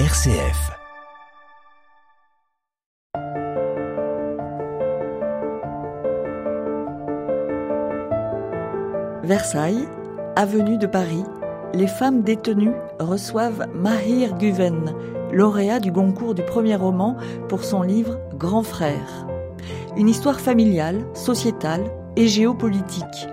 RCF. Versailles, avenue de Paris, les femmes détenues reçoivent Mahir Guven, lauréat du Goncourt du premier roman pour son livre Grand Frère. Une histoire familiale, sociétale et géopolitique.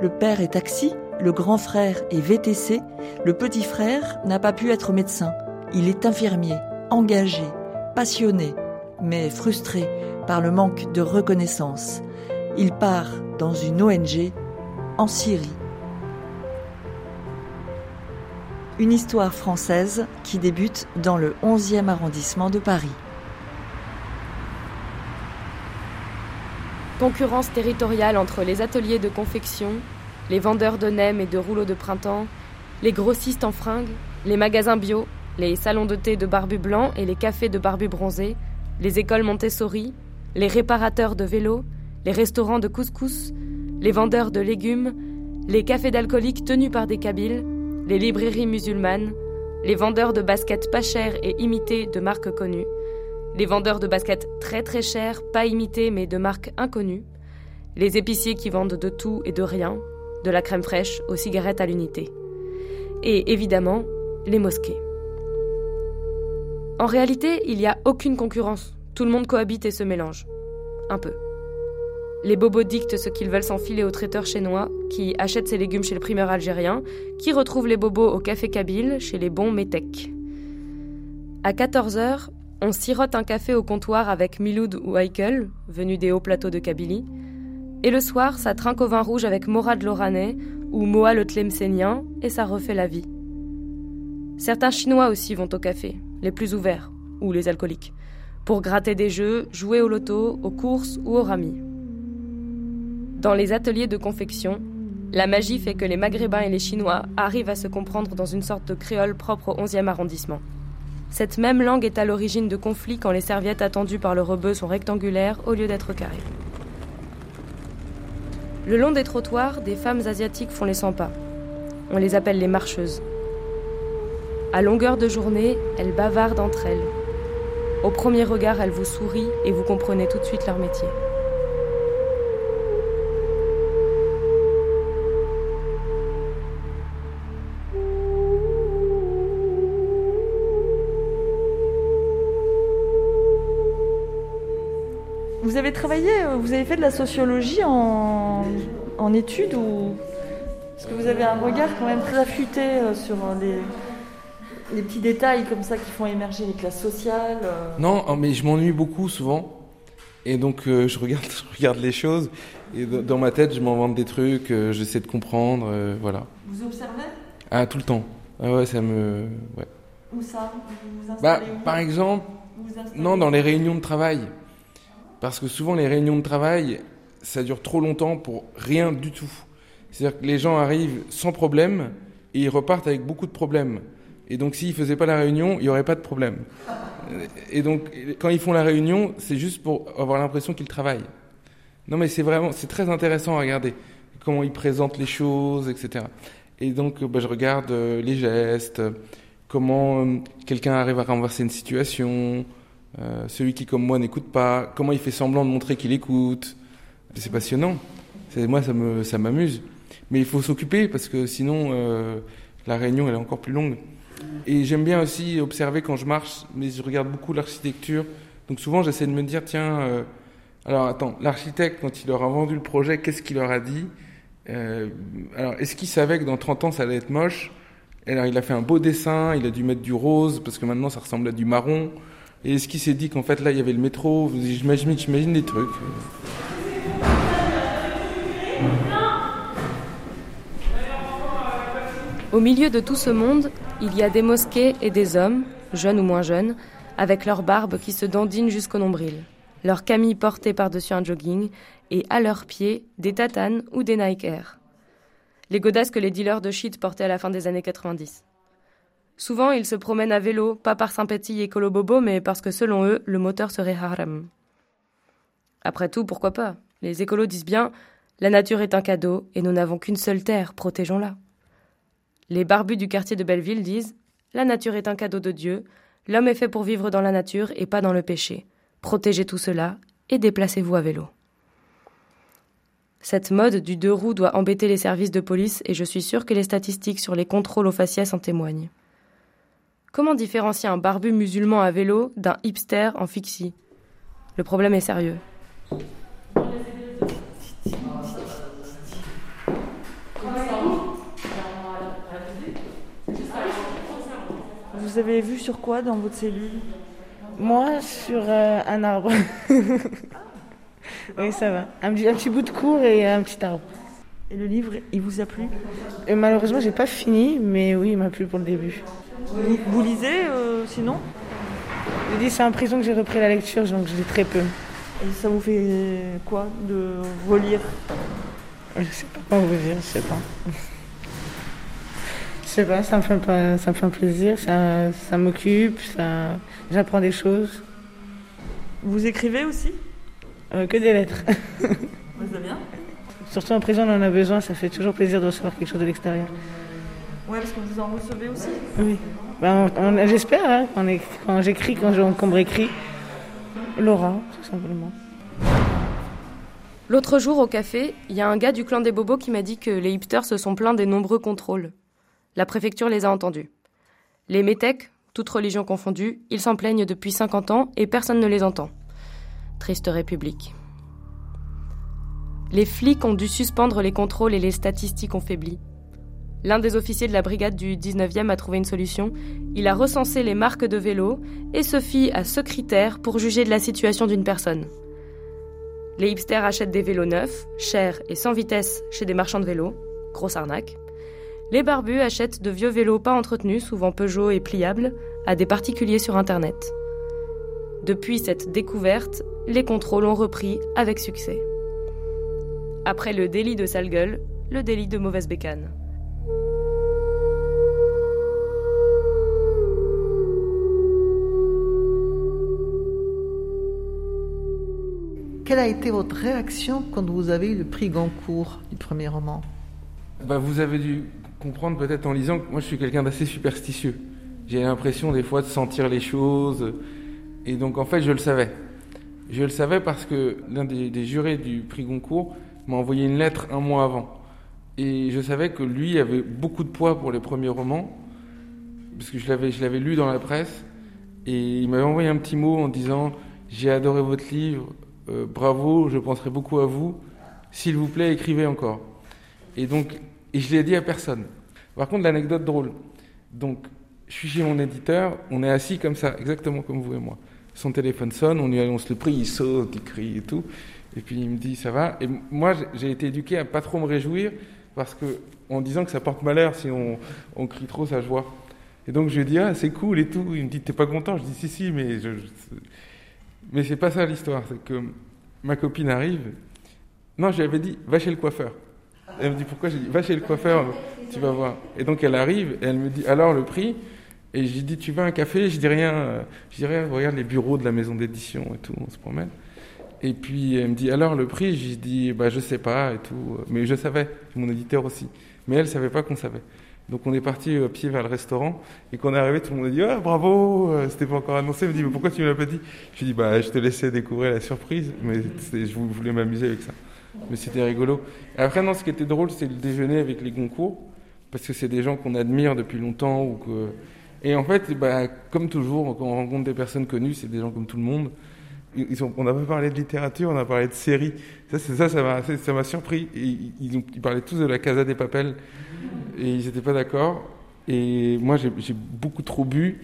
Le père est taxi, le grand frère est VTC, le petit frère n'a pas pu être médecin. Il est infirmier, engagé, passionné, mais frustré par le manque de reconnaissance. Il part dans une ONG en Syrie. Une histoire française qui débute dans le 11e arrondissement de Paris. Concurrence territoriale entre les ateliers de confection, les vendeurs de nems et de rouleaux de printemps, les grossistes en fringues, les magasins bio, les salons de thé de barbus blancs et les cafés de barbus bronzés, les écoles Montessori, les réparateurs de vélos, les restaurants de couscous, les vendeurs de légumes, les cafés d'alcooliques tenus par des Kabyles, les librairies musulmanes, les vendeurs de baskets pas chères et imitées de marques connues, les vendeurs de baskets très très chères, pas imitées mais de marques inconnues, les épiciers qui vendent de tout et de rien, de la crème fraîche aux cigarettes à l'unité. Et évidemment, les mosquées. En réalité, il n'y a aucune concurrence. Tout le monde cohabite et se mélange. Un peu. Les bobos dictent ce qu'ils veulent s'enfiler au traiteur chinois, qui achète ses légumes chez le primeur algérien, qui retrouve les bobos au café kabyle chez les bons métèques. À 14h, on sirote un café au comptoir avec Miloud ou Heikel, venus des hauts plateaux de Kabylie. Et le soir, ça trinque au vin rouge avec Morad l'Oranais ou Moa le Tlemcenien, et ça refait la vie. Certains Chinois aussi vont au café, les plus ouverts, ou les alcooliques, pour gratter des jeux, jouer au loto, aux courses ou au rami. Dans les ateliers de confection, la magie fait que les Maghrébins et les Chinois arrivent à se comprendre dans une sorte de créole propre au 11e arrondissement. Cette même langue est à l'origine de conflits quand les serviettes attendues par le rebeu sont rectangulaires au lieu d'être carrées. Le long des trottoirs, des femmes asiatiques font les 100 pas. On les appelle les marcheuses. À longueur de journée, elles bavardent entre elles. Au premier regard, elles vous sourient et vous comprenez tout de suite leur métier. Vous avez travaillé, euh, vous avez fait de la sociologie en, en études ou Parce que vous avez un regard quand même très affûté euh, sur les, les petits détails comme ça qui font émerger les classes sociales. euh. Non, oh, mais je m'ennuie beaucoup souvent. Et donc euh, je, regarde, je regarde les choses. Et dans ma tête, je m'invente des trucs, euh, j'essaie de comprendre. voilà. Vous observez? Ah, tout le temps. Ah ouais, ça me. Ouais. Où ça? Vous vous Bah, où? par exemple, Vous vous installez non, dans les réunions de travail. Parce que souvent, les réunions de travail, ça dure trop longtemps pour rien du tout. C'est-à-dire que les gens arrivent sans problème et ils repartent avec beaucoup de problèmes. Et donc, s'ils faisaient pas la réunion, il n'y aurait pas de problème. Et donc, quand ils font la réunion, c'est juste pour avoir l'impression qu'ils travaillent. Non, mais c'est vraiment, c'est très intéressant à regarder comment ils présentent les choses, etc. Et donc, euh, bah, je regarde euh, les gestes, comment euh, quelqu'un arrive à renverser une situation, celui qui, comme moi, n'écoute pas, comment il fait semblant de montrer qu'il écoute. C'est passionnant. Moi, ça me, ça m'amuse. Mais il faut s'occuper parce que sinon, la réunion, elle est encore plus longue. Et j'aime bien aussi observer quand je marche, mais je regarde beaucoup l'architecture. Donc souvent, j'essaie de me dire, tiens, euh, alors attends, l'architecte, quand il leur a vendu le projet, qu'est-ce qu'il leur a dit Euh, Alors, est-ce qu'il savait que dans 30 ans, ça allait être moche? Alors, il a fait un beau dessin, il a dû mettre du rose, parce que maintenant, ça ressemble à du marron. Et est-ce qu'il s'est dit qu'en fait, là, il y avait le métro? J'imagine, des trucs. Au milieu de tout ce monde, il y a des mosquées et des hommes, jeunes ou moins jeunes, avec leurs barbes qui se dandinent jusqu'au nombril, leurs camis portés par-dessus un jogging, et à leurs pieds, des tatanes ou des Nike Air. Les godasses que les dealers de shit portaient à la fin des années 90. Souvent, ils se promènent à vélo, pas par sympathie écolo bobo, mais parce que selon eux, le moteur serait haram. Après tout, pourquoi pas? Les écolos disent bien la nature est un cadeau et nous n'avons qu'une seule terre, protégeons-la. Les barbus du quartier de Belleville disent La nature est un cadeau de Dieu, L'homme est fait pour vivre dans la nature et pas dans le péché. Protégez tout cela et déplacez-vous à vélo. Cette mode du deux roues doit embêter les services de police et je suis sûr que les statistiques sur les contrôles au faciès en témoignent. Comment différencier un barbu musulman à vélo d'un hipster en fixie? Le problème est sérieux. Vous avez vu sur quoi dans votre cellule? Moi, sur euh, un arbre. oui, ça va. Un, petit- un petit bout de cours et un petit arbre. Et le livre, il vous a plu? Et malheureusement, j'ai pas fini, mais oui, il m'a plu pour le début. vous, vous lisez euh, sinon? Je dis, c'est en prison que j'ai repris la lecture, donc je lis très peu. Et ça vous fait quoi de relire? Je sais pas comment vous dire, je sais pas. Je sais pas, ça me fait, pas, ça me fait un plaisir, ça, ça m'occupe, ça, j'apprends des choses. Vous écrivez aussi? Euh, que des lettres. Vous allez bien? Surtout en prison, on en a besoin, ça fait toujours plaisir de recevoir quelque chose de l'extérieur. Ouais, parce que vous en recevez aussi? Oui. Ben, on- on- J'espère, hein, quand, quand j'écris, quand je- qu'on me réécrit. Laura, tout simplement. L'autre jour au café, il y a un gars du clan des bobos qui m'a dit que les hipsters se sont plaints des nombreux contrôles. La préfecture les a entendus. Les métèques, toutes religions confondues, ils s'en plaignent depuis 50 ans et personne ne les entend. Triste république. Les flics ont dû suspendre les contrôles et les statistiques ont faibli. L'un des officiers de la brigade du 19e a trouvé une solution. Il a recensé les marques de vélos et se fie à ce critère pour juger de la situation d'une personne. Les hipsters achètent des vélos neufs, chers et sans vitesse chez des marchands de vélos. Grosse arnaque. Les barbus achètent de vieux vélos pas entretenus, souvent Peugeot et pliables, à des particuliers sur Internet. Depuis cette découverte, les contrôles ont repris avec succès. Après le délit de sale gueule, le délit de mauvaise bécane. Quelle a été votre réaction quand vous avez eu le prix Goncourt du premier roman? Bah, vous avez dû comprendre peut-être en lisant que moi je suis quelqu'un d'assez superstitieux. J'ai l'impression des fois de sentir les choses. Et donc en fait je le savais. Je le savais parce que l'un des, jurés du prix Goncourt m'a envoyé une lettre un mois avant. Et je savais que lui avait beaucoup de poids pour les premiers romans. Parce que je l'avais, je l'avais lu dans la presse. Et il m'avait envoyé un petit mot en disant J'ai adoré votre livre, euh, bravo, je penserai beaucoup à vous. S'il vous plaît, écrivez encore. Et donc, et je l'ai dit à personne. Par contre, l'anecdote drôle. Donc, je suis chez mon éditeur, on est assis comme ça, exactement comme vous et moi. Son téléphone sonne, on lui annonce le prix, il saute, il crie et tout. Et puis il me dit ça va. Et moi, j'ai- été éduqué à pas trop me réjouir parce que en disant que ça porte malheur si on, crie trop sa joie. Et donc je lui dit ah c'est cool et tout. Il me dit t'es pas content? Je dis si si mais je, je- mais c'est pas ça l'histoire. C'est que ma copine arrive. Non, je lui avais dit va chez le coiffeur. Elle me dit pourquoi? J'ai dit va chez le coiffeur, tu vas voir. Et donc elle arrive et elle me dit alors le prix? Et j'ai dit tu veux un café? Je dis rien. euh, Je dis rien, regarde les bureaux de la maison d'édition et tout, on se promène. Et puis elle me dit alors le prix? J'ai dit bah je sais pas et tout. Mais je savais, mon éditeur aussi. Mais elle savait pas qu'on savait. Donc on est parti à pied vers le restaurant et quand on est arrivé tout le monde a dit ah bravo euh, c'était pas encore annoncé. Elle me dit mais pourquoi tu me l'as pas dit? Je lui dis bah je te laissais découvrir la surprise mais je vou- voulais m'amuser avec ça. Mais c'était rigolo. Après, non, ce qui était drôle, c'est le déjeuner avec les Goncourt, parce que c'est des gens qu'on admire depuis longtemps. Et en fait, bah, comme toujours, quand on rencontre des personnes connues, c'est des gens comme tout le monde. Ils sont... On n'a pas parlé de littérature, on a parlé de séries. Ça, ça, m'a, surpris. Ils, ont... parlaient tous de la Casa des Papels, et ils n'étaient pas d'accord. Et moi, j'ai, beaucoup trop bu.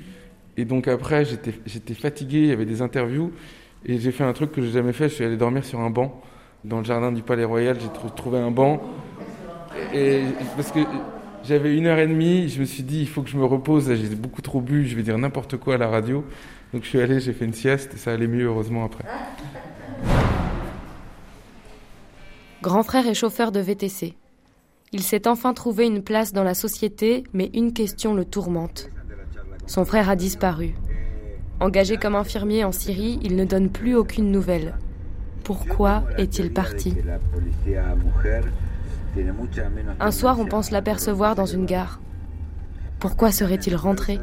Et donc après, j'étais, j'étais fatigué, il y avait des interviews. Et j'ai fait un truc que j'ai jamais fait, je suis allé dormir sur un banc dans le jardin du Palais Royal, j'ai trou- trouvé un banc. Et parce que j'avais une heure et demie, je me suis dit, il faut que je me repose, j'ai beaucoup trop bu, je vais dire n'importe quoi à la radio. Donc je suis allé, j'ai fait une sieste, et ça allait mieux, heureusement, après. Grand frère est chauffeur de VTC. Il s'est enfin trouvé une place dans la société, mais une question le tourmente. Son frère a disparu. Engagé comme infirmier en Syrie, il ne donne plus aucune nouvelle. Pourquoi est-il parti Un soir, on pense l'apercevoir dans une gare. Pourquoi serait-il rentré.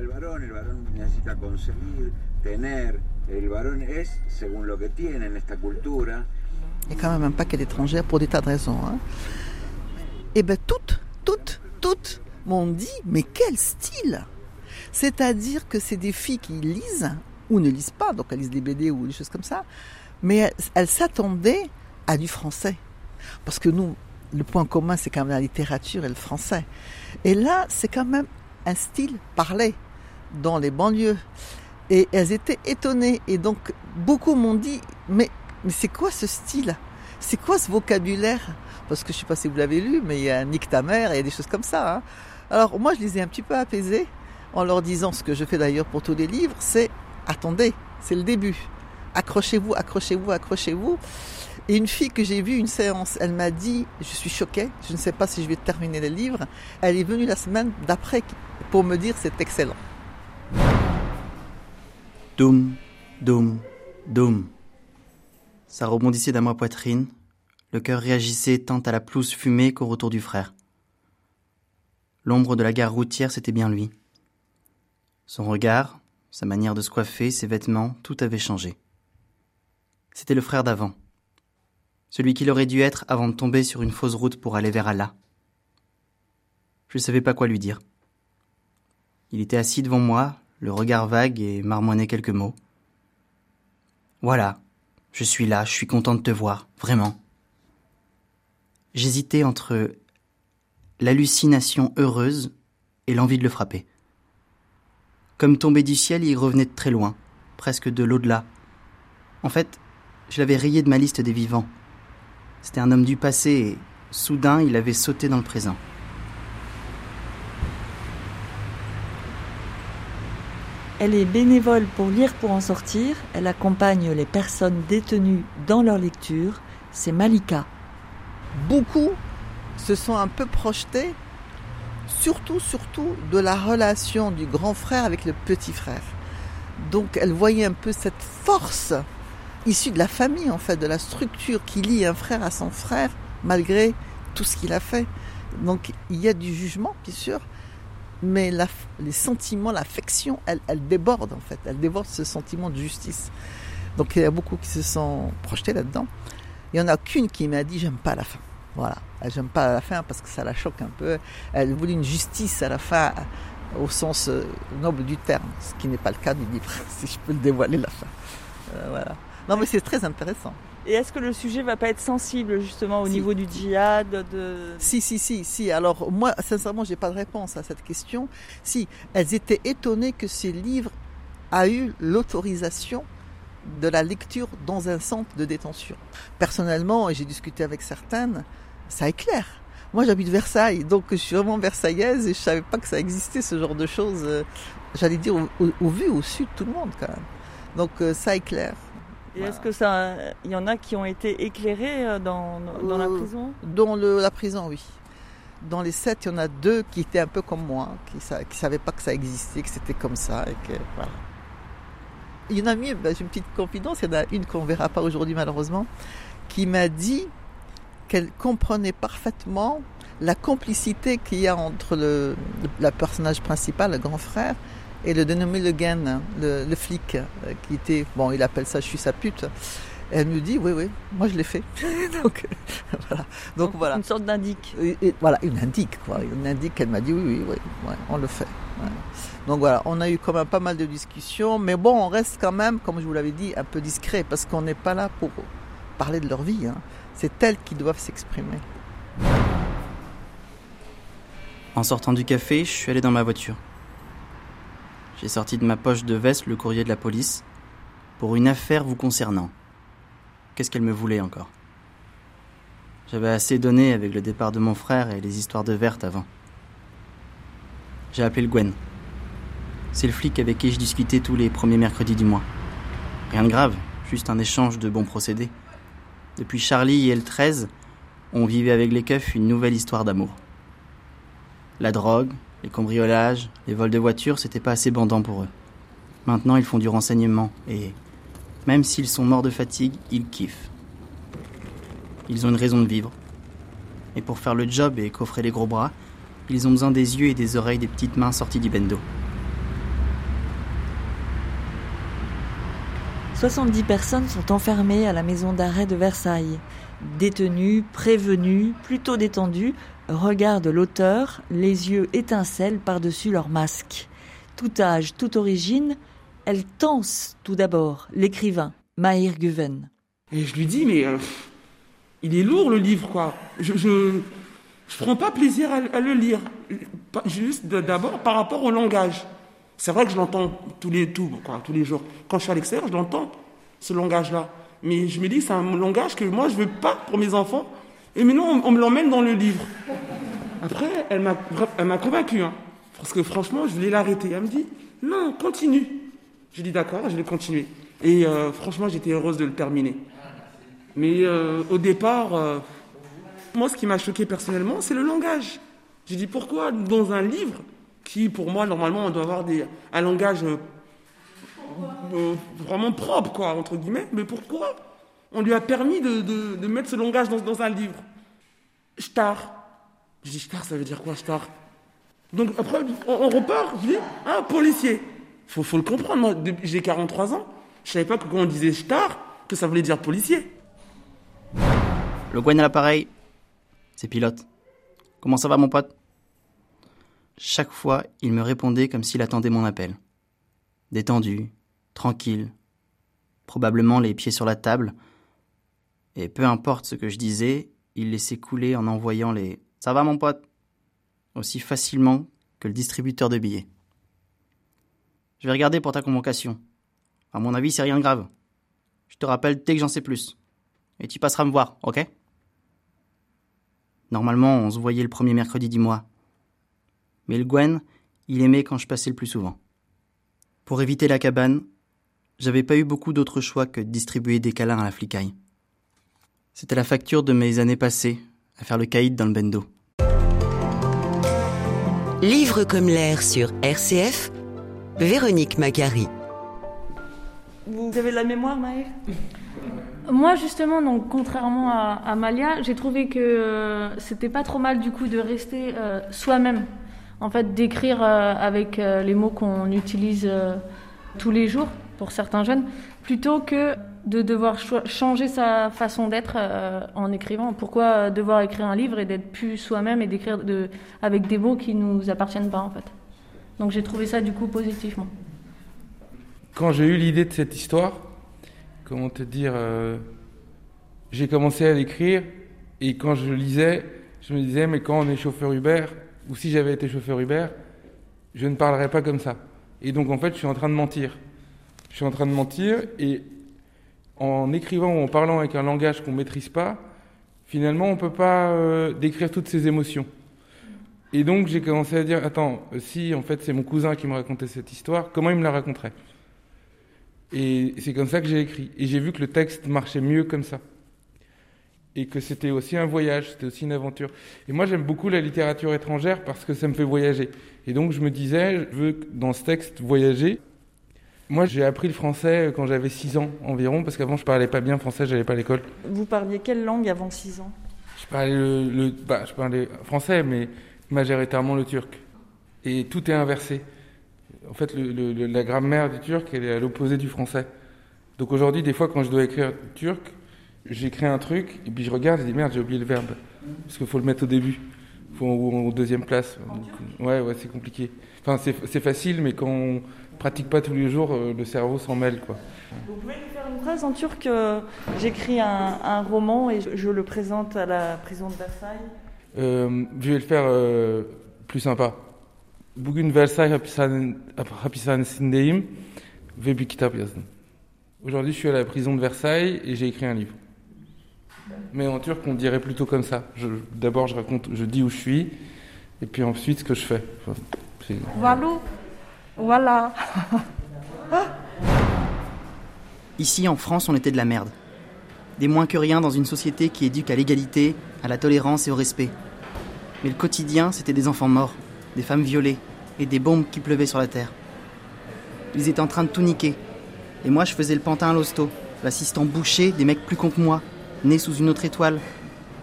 Il y a quand même un paquet d'étrangères pour des tas de raisons. Hein. Et bien toutes, toutes, toutes m'ont dit, mais quel style C'est-à-dire que c'est des filles qui lisent, ou ne lisent pas, donc elles lisent des BD ou des choses comme ça, mais elles, elles s'attendaient à du français. Parce que nous, le point commun, c'est quand même la littérature et le français. Et là, c'est quand même un style parlé dans les banlieues. Et elles étaient étonnées. Et donc, beaucoup m'ont dit, mais, mais c'est quoi ce style? C'est quoi ce vocabulaire? Parce que je sais pas si vous l'avez lu, mais il y a Nick ta mère, il y a des choses comme ça. hein. Alors, moi, je les ai un petit peu apaisées en leur disant ce que je fais d'ailleurs pour tous les livres, c'est attendez, c'est le début. Accrochez-vous, accrochez-vous, accrochez-vous. Et une fille que j'ai vue une séance, elle m'a dit, je suis choquée, je ne sais pas si je vais terminer le livre. Elle est venue la semaine d'après pour me dire c'est excellent. Doum, doum, doum. Ça rebondissait dans ma poitrine. Le cœur réagissait tant à la pelouse fumée qu'au retour du frère. L'ombre de la gare routière, c'était bien lui. Son regard, sa manière de se coiffer, ses vêtements, tout avait changé. C'était le frère d'avant. Celui qu'il aurait dû être avant de tomber sur une fausse route pour aller vers Allah. Je ne savais pas quoi lui dire. Il était assis devant moi, le regard vague et marmonnait quelques mots. Voilà, je suis là, je suis content de te voir, vraiment. J'hésitais entre l'hallucination heureuse et l'envie de le frapper. Comme tombé du ciel, il revenait de très loin, presque de l'au-delà. En fait, je l'avais rayé de ma liste des vivants. C'était un homme du passé et, soudain, il avait sauté dans le présent. Elle est bénévole pour Lire pour en sortir. Elle accompagne les personnes détenues dans leur lecture. C'est Malika. Beaucoup se sont un peu projetés, surtout, surtout de la relation du grand frère avec le petit frère. Donc elle voyait un peu cette force issue de la famille, en fait, de la structure qui lie un frère à son frère, malgré tout ce qu'il a fait. Donc il y a du jugement, bien sûr, mais les sentiments, l'affection, elle, elle déborde en fait, elle déborde ce sentiment de justice. Donc il y a beaucoup qui se sont projetés là-dedans. Il y en a qu'une qui m'a dit j'aime pas la fin. Voilà, j'aime pas la fin parce que ça la choque un peu. Elle voulait une justice à la fin au sens euh, noble du terme, ce qui n'est pas le cas du livre, si je peux le dévoiler la fin. Euh, voilà. Non mais c'est très intéressant. Et est-ce que le sujet va pas être sensible justement au Si. niveau du djihad de... Si, si, si, si. Alors, moi, sincèrement, j'ai pas de réponse à cette question. Si, elles étaient étonnées que ce livre a eu l'autorisation de la lecture dans un centre de détention. Personnellement, et j'ai discuté avec certaines, ça éclaire. Moi, j'habite Versailles, donc je suis vraiment versaillaise et je savais pas que ça existait, ce genre de choses. euh, J'allais dire au, au- au vu, au sud, tout le monde, quand même. Donc, euh, ça éclaire. Et Voilà. est-ce que ça, il y en a qui ont été éclairés euh, dans, la Euh, prison? Dans le- la prison, oui. Dans les sept, il y en a deux qui étaient un peu comme moi, qui ne savaient pas que ça existait, que c'était comme ça. Et que, voilà. Il y en a mieux, ben, j'ai une petite confidence, il y en a une qu'on ne verra pas aujourd'hui malheureusement, qui m'a dit qu'elle comprenait parfaitement la complicité qu'il y a entre le, le- la personnage principal, le grand frère, et le dénommé Le Guen, hein, le, le flic, euh, qui était, bon, il appelle ça je suis sa pute. Elle me dit, oui, oui, moi je l'ai fait. Donc, voilà. Donc, voilà. Une sorte d'indique. Voilà, une indique, quoi. Une indique, elle m'a dit oui, oui, oui, ouais, on le fait. ouais. Donc voilà, on a eu quand même pas mal de discussions, mais bon, on reste quand même, comme je vous l'avais dit, un peu discret, parce qu'on n'est pas là pour parler de leur vie. hein. C'est elles qui doivent s'exprimer. En sortant du café, je suis allé dans ma voiture. J'ai sorti de ma poche de veste le courrier de la police pour une affaire vous concernant. Qu'est-ce qu'elle me voulait encore? J'avais assez donné avec le départ de mon frère et les histoires de Verte avant. J'ai appelé le Gwen. C'est le flic avec qui je discutais tous les premiers mercredis du mois. Rien de grave, juste un échange de bons procédés. Depuis Charlie et L13, on vivait avec les keufs une nouvelle histoire d'amour. La drogue, les cambriolages, les vols de voitures, c'était pas assez bandant pour eux. Maintenant, ils font du renseignement et même s'ils sont morts de fatigue, ils kiffent. Ils ont une raison de vivre. Et pour faire le job et coffrer les gros bras, ils ont besoin des yeux et des oreilles des petites mains sorties du bendo. 70 personnes sont enfermées à la maison d'arrêt de Versailles. Détenues, prévenues, plutôt détendues, regardent l'auteur, les yeux étincellent par-dessus leur masque. Tout âge, toute origine, elle tense tout d'abord l'écrivain, Mahir Guven. Et je lui dis, mais euh, il est lourd le livre, quoi. Je, je, je prends pas plaisir à, le lire. Juste d'abord par rapport au langage. C'est vrai que je l'entends tous les, quoi, tous les jours. Quand je suis à l'extérieur, je l'entends, ce langage-là. Mais je me dis c'est un langage que moi, je veux pas pour mes enfants. Et maintenant, on, me l'emmène dans le livre. Après, elle m'a, convaincu. Hein, parce que franchement, je voulais l'arrêter. Elle me dit, non, continue. J'ai dit, d'accord, je vais continuer. Et euh, franchement, j'étais heureuse de le terminer. Mais euh, au départ, euh, moi, ce qui m'a choqué personnellement, c'est le langage. J'ai dit pourquoi dans un livre qui, pour moi, normalement, on doit avoir des, un langage vraiment propre, quoi, entre guillemets, mais pourquoi on lui a permis de, mettre ce langage dans, dans un livre Star. Je dis star, ça veut dire quoi, star Donc après, on, repart, je dis, ah, policier. Faut, faut le comprendre, moi, j'ai 43 ans, je savais pas que quand on disait star, que ça voulait dire policier. Le Gwen à l'appareil, c'est pilote. Comment ça va mon pote? Chaque fois, il me répondait comme s'il attendait mon appel. Détendu, tranquille, probablement les pieds sur la table, et peu importe ce que je disais, il laissait couler en envoyant les Ça va mon pote? aussi facilement que le distributeur de billets. Je vais regarder pour ta convocation. À mon avis, c'est rien de grave. Je te rappelle dès que j'en sais plus. Et tu passeras me voir, ok? Normalement, on se voyait le premier mercredi du mois. Mais le Gwen, il aimait quand je passais le plus souvent. Pour éviter la cabane, j'avais pas eu beaucoup d'autres choix que de distribuer des câlins à la flicaille. C'était la facture de mes années passées à faire le caïd dans le bendo. Livre comme l'air sur RCF, Véronique Macari. Vous avez de la mémoire, Maëlle? Moi, justement, donc, contrairement à, Malia, j'ai trouvé que euh, c'était pas trop mal du coup de rester euh, soi-même. En fait, d'écrire euh, avec les mots qu'on utilise tous les jours pour certains jeunes, plutôt que de devoir changer sa façon d'être en écrivant. Pourquoi devoir écrire un livre et d'être plus soi-même et d'écrire de, avec des mots qui nous appartiennent pas en fait? Donc j'ai trouvé ça du coup positivement. Quand j'ai eu l'idée de cette histoire, comment te dire, euh, j'ai commencé à l'écrire et quand je lisais, je me disais, mais quand on est chauffeur Uber, ou si j'avais été chauffeur Uber, je ne parlerais pas comme ça. Et donc en fait, je suis en train de mentir. Je suis en train de mentir et en écrivant ou en parlant avec un langage qu'on ne maîtrise pas, finalement, on ne peut pas euh, décrire toutes ces émotions. Et donc j'ai commencé à dire, attends, si en fait c'est mon cousin qui me racontait cette histoire, comment il me la raconterait? Et c'est comme ça que j'ai écrit. Et j'ai vu que le texte marchait mieux comme ça. Et que c'était aussi un voyage, c'était aussi une aventure. Et moi, j'aime beaucoup la littérature étrangère parce que ça me fait voyager. Et donc, je me disais, je veux dans ce texte voyager. Moi, j'ai appris le français quand j'avais 6 ans environ, parce qu'avant, je parlais pas bien français, j'allais pas à l'école. Vous parliez quelle langue avant 6 ans? Je parlais, le, bah, je parlais français, mais majoritairement le turc. Et tout est inversé en fait, la grammaire du turc, elle est à l'opposé du français. Donc aujourd'hui, des fois, quand je dois écrire turc, j'écris un truc, et puis je regarde, et je dis merde, j'ai oublié le verbe. Parce qu'il faut le mettre au début, faut en, en deuxième place. ouais, ouais, c'est compliqué. Enfin, c'est facile, mais quand on pratique pas tous les jours, euh, le cerveau s'en mêle, quoi. Vous pouvez nous faire une phrase en turc euh, J'écris un, roman et je, le présente à la prison de Versailles. Euh, je vais le faire plus sympa. Bugün Versailles hapishanesindeyim ve bir kitap yazdım. Aujourd'hui, je suis à la prison de Versailles et j'ai écrit un livre. Mais en turc, on dirait plutôt comme ça. D'abord, je raconte, je dis où je suis, et puis ensuite ce que je fais. voilà. Voilà. Ici, en France, on était de la merde. Des moins que rien dans une société qui éduque à l'égalité, à la tolérance et au respect. Mais le quotidien, c'était des enfants morts des femmes violées et des bombes qui pleuvaient sur la terre. Ils étaient en train de tout niquer. Et moi, je faisais le pantin à l'hosto, l'assistant bouché des mecs plus cons que moi, nés sous une autre étoile,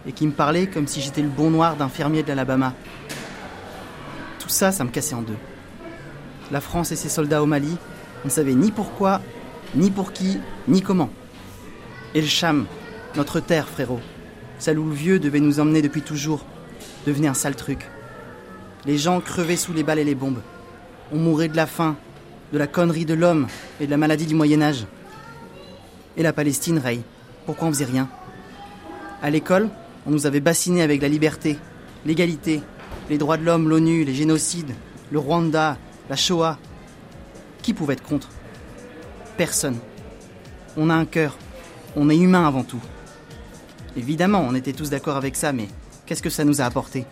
et qui me parlaient comme si j'étais le bon noir d'un fermier de l'Alabama. Tout ça, ça me cassait en deux. La France et ses soldats au Mali, on ne savait ni pourquoi, Ni pour qui, ni comment. Et le Cham, notre terre, frérot. Où le vieux devait nous emmener depuis toujours, devenait un sale truc. Les gens crevaient sous les balles et les bombes. On mourait de la faim, de la connerie de l'homme et de la maladie du Moyen-Âge. Et la Palestine, Ray, pourquoi on faisait rien? À l'école, on nous avait bassinés avec la liberté, l'égalité, les droits de l'homme, l'ONU, les génocides, le Rwanda, la Shoah. Qui pouvait être contre? Personne. On a un cœur. On est humain avant tout. Évidemment, on était tous d'accord avec ça, mais qu'est-ce que ça nous a apporté?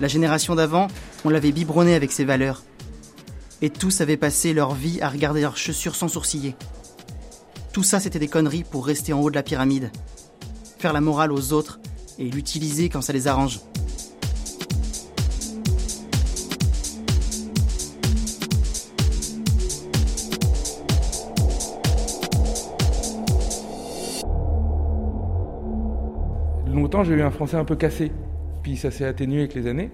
La génération d'avant, on l'avait biberonné avec ses valeurs. Et tous avaient passé leur vie à regarder leurs chaussures sans sourciller. Tout ça, c'était des conneries pour rester en haut de la pyramide. Faire la morale aux autres et l'utiliser quand ça les arrange. Longtemps, j'ai eu un français un peu cassé, puis ça s'est atténué avec les années.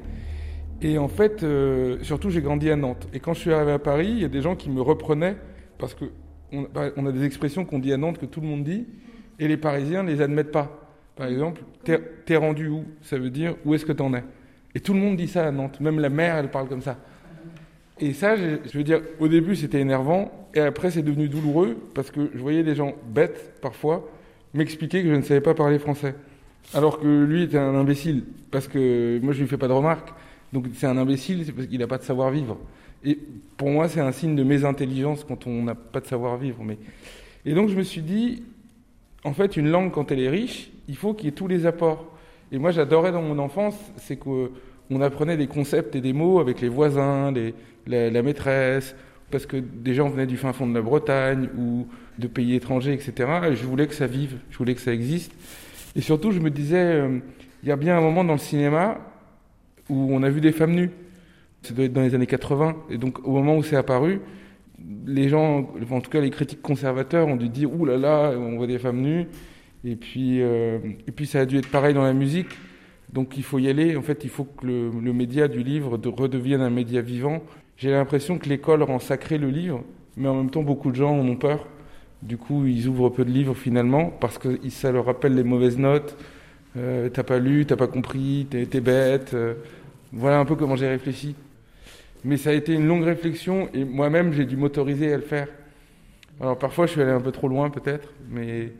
Et en fait, euh, surtout, j'ai grandi à Nantes. Et quand je suis arrivé à Paris, il y a des gens qui me reprenaient parce que on, on a des expressions qu'on dit à Nantes que tout le monde dit, et les Parisiens ne les admettent pas. Par exemple, t'es rendu où? Ça veut dire où est-ce que t'en es? Et tout le monde dit ça à Nantes. Même la mère, elle parle comme ça. Et ça, je veux dire, au début, c'était énervant, et après, c'est devenu douloureux parce que je voyais des gens bêtes, parfois, m'expliquer que je ne savais pas parler français. Alors que lui était un imbécile, parce que moi, je lui fais pas de remarques. Donc, c'est un imbécile, c'est parce qu'il n'a pas de savoir-vivre. Et pour moi, c'est un signe de mésintelligence quand on n'a pas de savoir-vivre. Mais... Et donc, je me suis dit, en fait, une langue, quand elle est riche, il faut qu'il y ait tous les apports. Et moi, j'adorais dans mon enfance, c'est qu'on apprenait des concepts et des mots avec les voisins, les, la, la, maîtresse, parce que des gens venaient du fin fond de la Bretagne ou de pays étrangers, etc. Et je voulais que ça vive, je voulais que ça existe. Et surtout, je me disais, euh, il y a bien un moment dans le cinéma où on a vu des femmes nues. Ça doit être dans les années 80. Et donc, au moment où c'est apparu, les gens, en tout cas les critiques conservateurs, ont dû dire Ouh là là, on voit des femmes nues. Et puis, euh, et puis ça a dû être pareil dans la musique. Donc il faut y aller. En fait, il faut que le, le média du livre de, redevienne un média vivant. J'ai l'impression que l'école rend sacré le livre, mais en même temps, beaucoup de gens en ont peur. Du coup, ils ouvrent peu de livres finalement parce que ça leur rappelle les mauvaises notes. Euh, t'as pas lu, t'as pas compris, t'es, t'es bête. Euh, voilà un peu comment j'ai réfléchi. Mais ça a été une longue réflexion et moi-même, j'ai dû m'autoriser à le faire. Alors parfois, je suis allé un peu trop loin peut-être, mais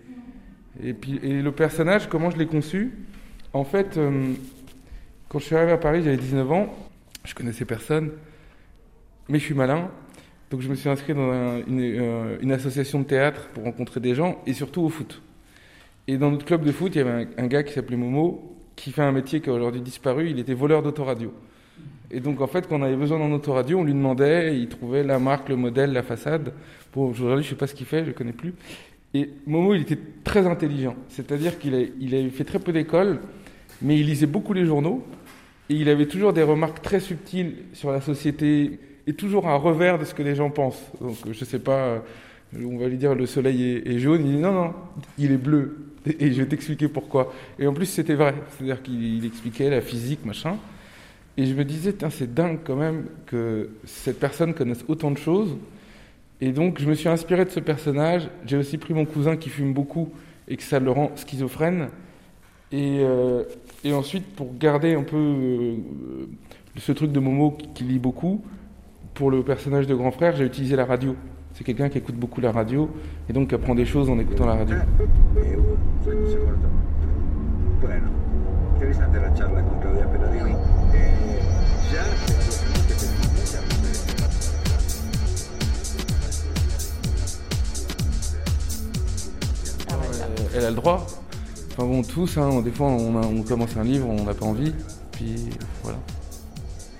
et puis et le personnage, comment je l'ai conçu? En fait, euh, quand je suis arrivé à Paris, j'avais 19 ans, je connaissais personne, mais je suis malin, donc je me suis inscrit dans euh, une, association de théâtre pour rencontrer des gens et surtout au foot. Et dans notre club de foot, il y avait un, gars qui s'appelait Momo, qui fait un métier qui a aujourd'hui disparu. Il était voleur d'autoradio. Et donc, en fait, quand on avait besoin d'un autoradio, on lui demandait, il trouvait la marque, le modèle, la façade. Bon, aujourd'hui, je sais pas ce qu'il fait, je ne connais plus. Et Momo, il était très intelligent. C'est-à-dire qu'il a, il avait fait très peu d'école, mais il lisait beaucoup les journaux. Et il avait toujours des remarques très subtiles sur la société, et toujours un revers de ce que les gens pensent. Donc, je sais pas, on va lui dire le soleil est, est jaune. Il dit non, non, il est bleu. Et, je vais t'expliquer pourquoi. Et en plus, c'était vrai. C'est-à-dire qu'il expliquait la physique, machin. Et je me disais, c'est dingue quand même que cette personne connaisse autant de choses. Et donc, je me suis inspiré de ce personnage. J'ai aussi pris mon cousin qui fume beaucoup et que ça le rend schizophrène. Et, euh, ensuite, pour garder un peu euh, ce truc de Momo qui, lit beaucoup, pour le personnage de grand frère, j'ai utilisé la radio. C'est quelqu'un qui écoute beaucoup la radio et donc qui apprend des choses en écoutant la radio. Pelladini. elle a le droit. Enfin bon, tous, hein, des fois on, on, commence un livre, on n'a pas envie, puis voilà.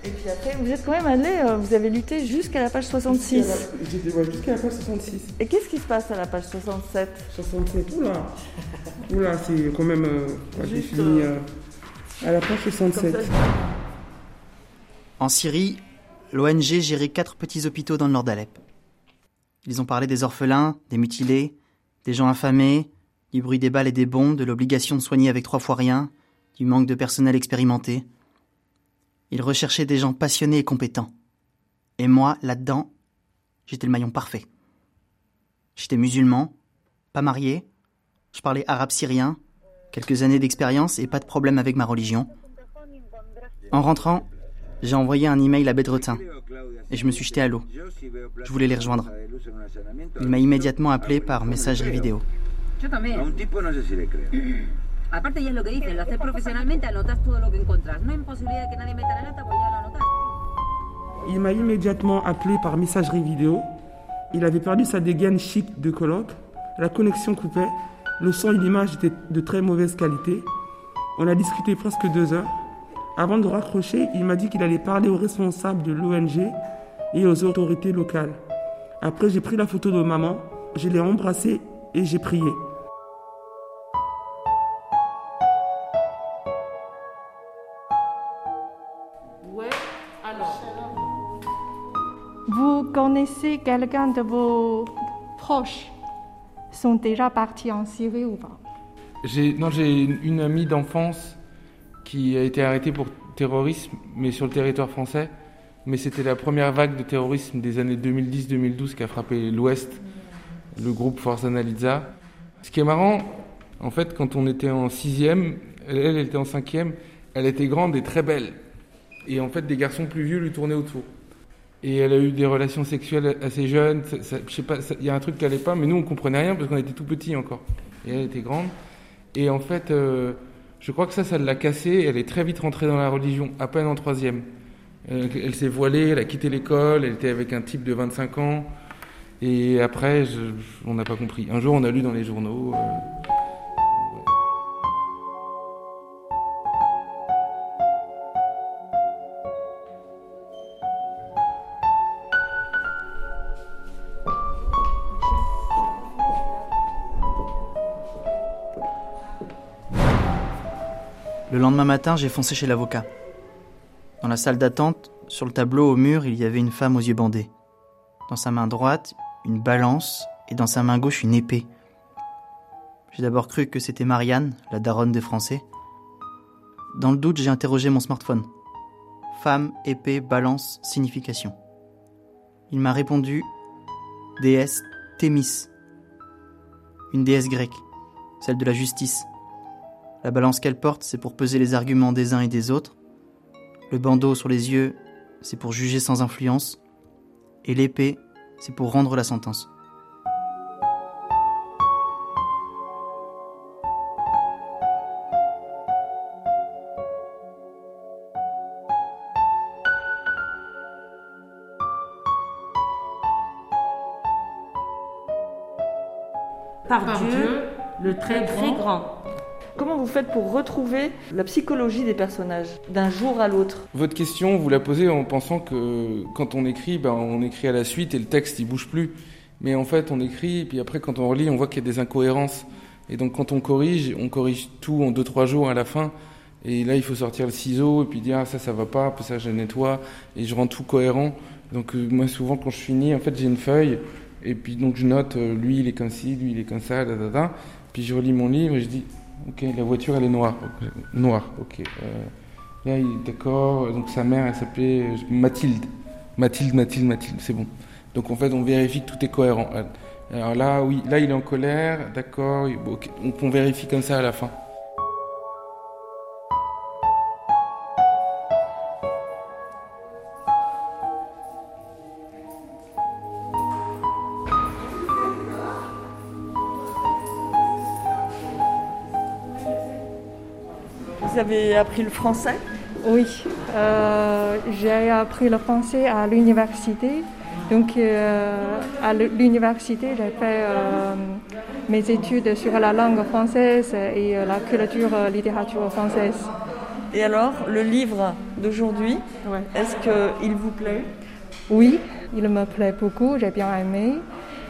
Et puis après, vous êtes quand même allé, euh, vous avez lutté jusqu'à la page 66. J'étais ouais, jusqu'à la page 66. Et qu'est-ce qui se passe à la page 67 67, oula Oula, c'est quand même. Euh, j'ai fini euh, à la page 67. En Syrie, l'ONG gérait quatre petits hôpitaux dans le nord d'Alep. Ils ont parlé des orphelins, des mutilés, des gens affamés, du bruit des balles et des bombes, de l'obligation de soigner avec trois fois rien, du manque de personnel expérimenté. Ils recherchaient des gens passionnés et compétents. Et moi, là-dedans, j'étais le maillon parfait. J'étais musulman, pas marié, je parlais arabe syrien, quelques années d'expérience et pas de problème avec ma religion. En rentrant, j'ai envoyé un email à Bedretin et je me suis jeté à l'eau. Je voulais les rejoindre. Il m'a immédiatement appelé par messagerie vidéo. Aparte ya es que que de que la. Il m'a immédiatement appelé par messagerie vidéo. Il avait perdu sa dégaine chic de colloque. La connexion coupait. Le son et l'image étaient de très mauvaise qualité. On a discuté presque deux heures. Avant de raccrocher, il m'a dit qu'il allait parler aux responsables de l'ONG et aux autorités locales. Après, j'ai pris la photo de maman, je l'ai embrassée et j'ai prié. Vous connaissez quelqu'un de vos proches sont déjà partis en Syrie ou pas? Non, j'ai une, amie d'enfance qui a été arrêtée pour terrorisme, mais sur le territoire français. Mais c'était la première vague de terrorisme des années 2010-2012 qui a frappé l'Ouest, le groupe Forza Analiza. Ce qui est marrant, en fait, quand on était en sixième, elle, elle était en cinquième, elle était grande et très belle. Et en fait, des garçons plus vieux lui tournaient autour. Et elle a eu des relations sexuelles assez jeunes. Je sais pas, il y a un truc qui allait pas, mais nous on comprenait rien parce qu'on était tout petits encore. Et elle était grande. Et en fait, euh, je crois que ça, ça l'a cassée. Elle est très vite rentrée dans la religion, à peine en troisième. Elle, elle s'est voilée, elle a quitté l'école, elle était avec un type de 25 ans. Et après, on n'a pas compris. Un jour, on a lu dans les journaux. Euh, lendemain matin, j'ai foncé chez l'avocat. Dans la salle d'attente, sur le tableau au mur, il y avait une femme aux yeux bandés. Dans sa main droite, une balance et dans sa main gauche, une épée. J'ai d'abord cru que c'était Marianne, la daronne des Français. Dans le doute, j'ai interrogé mon smartphone. Femme, épée, balance, signification. Il m'a répondu déesse Thémis, une déesse grecque, celle de la justice. La balance qu'elle porte, c'est pour peser les arguments des uns et des autres. Le bandeau sur les yeux, c'est pour juger sans influence. Et l'épée, c'est pour rendre la sentence. Par, Dieu, le très, grand. Vous faites pour retrouver la psychologie des personnages d'un jour à l'autre Votre question, vous la posez en pensant que quand on écrit, ben, on écrit à la suite et le texte il bouge plus. Mais en fait, on écrit et puis après, quand on relit, on voit qu'il y a des incohérences. Et donc, quand on corrige, on corrige tout en deux trois jours à la fin. Et là, il faut sortir le ciseau et puis dire ah, ça, ça va pas, puis ça, je nettoie et je rends tout cohérent. Donc, euh, moi, souvent, quand je finis, en fait, j'ai une feuille et puis donc je note euh, lui, il est comme ci, lui, il est comme ça, da, da, da. Puis je relis mon livre et je dis Ok, la voiture elle est noire. Noire, ok. Euh, là, il- d'accord. Donc sa mère, elle s'appelait euh, Mathilde. Mathilde, Mathilde, Mathilde, c'est bon. Donc en fait, on vérifie que tout est cohérent. Alors là, oui, là il est en colère, d'accord. Donc on vérifie comme ça à la fin. Vous avez appris le français Oui, euh, j'ai appris le français à l'université. Donc, euh, à l'université, j'ai fait euh, mes études sur la langue française et la culture, littérature française. Et alors, le livre d'aujourd'hui, est-ce qu'il vous plaît? Oui, il me plaît beaucoup, j'ai bien aimé.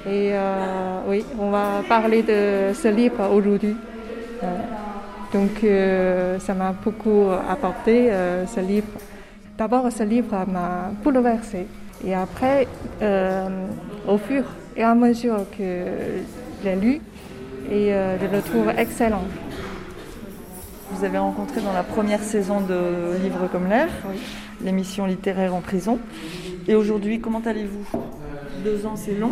Et euh, oui, on va parler de ce livre aujourd'hui. Donc, euh, ça m'a beaucoup apporté, euh, ce livre. D'abord, ce livre m'a bouleversé. Et après, euh, au fur et à mesure que je l'ai lu, et je le trouve excellent. Vous avez rencontré dans la première saison de Livres comme l'air, l'émission littéraire en prison. Et aujourd'hui, comment allez-vous? Deux ans, c'est long?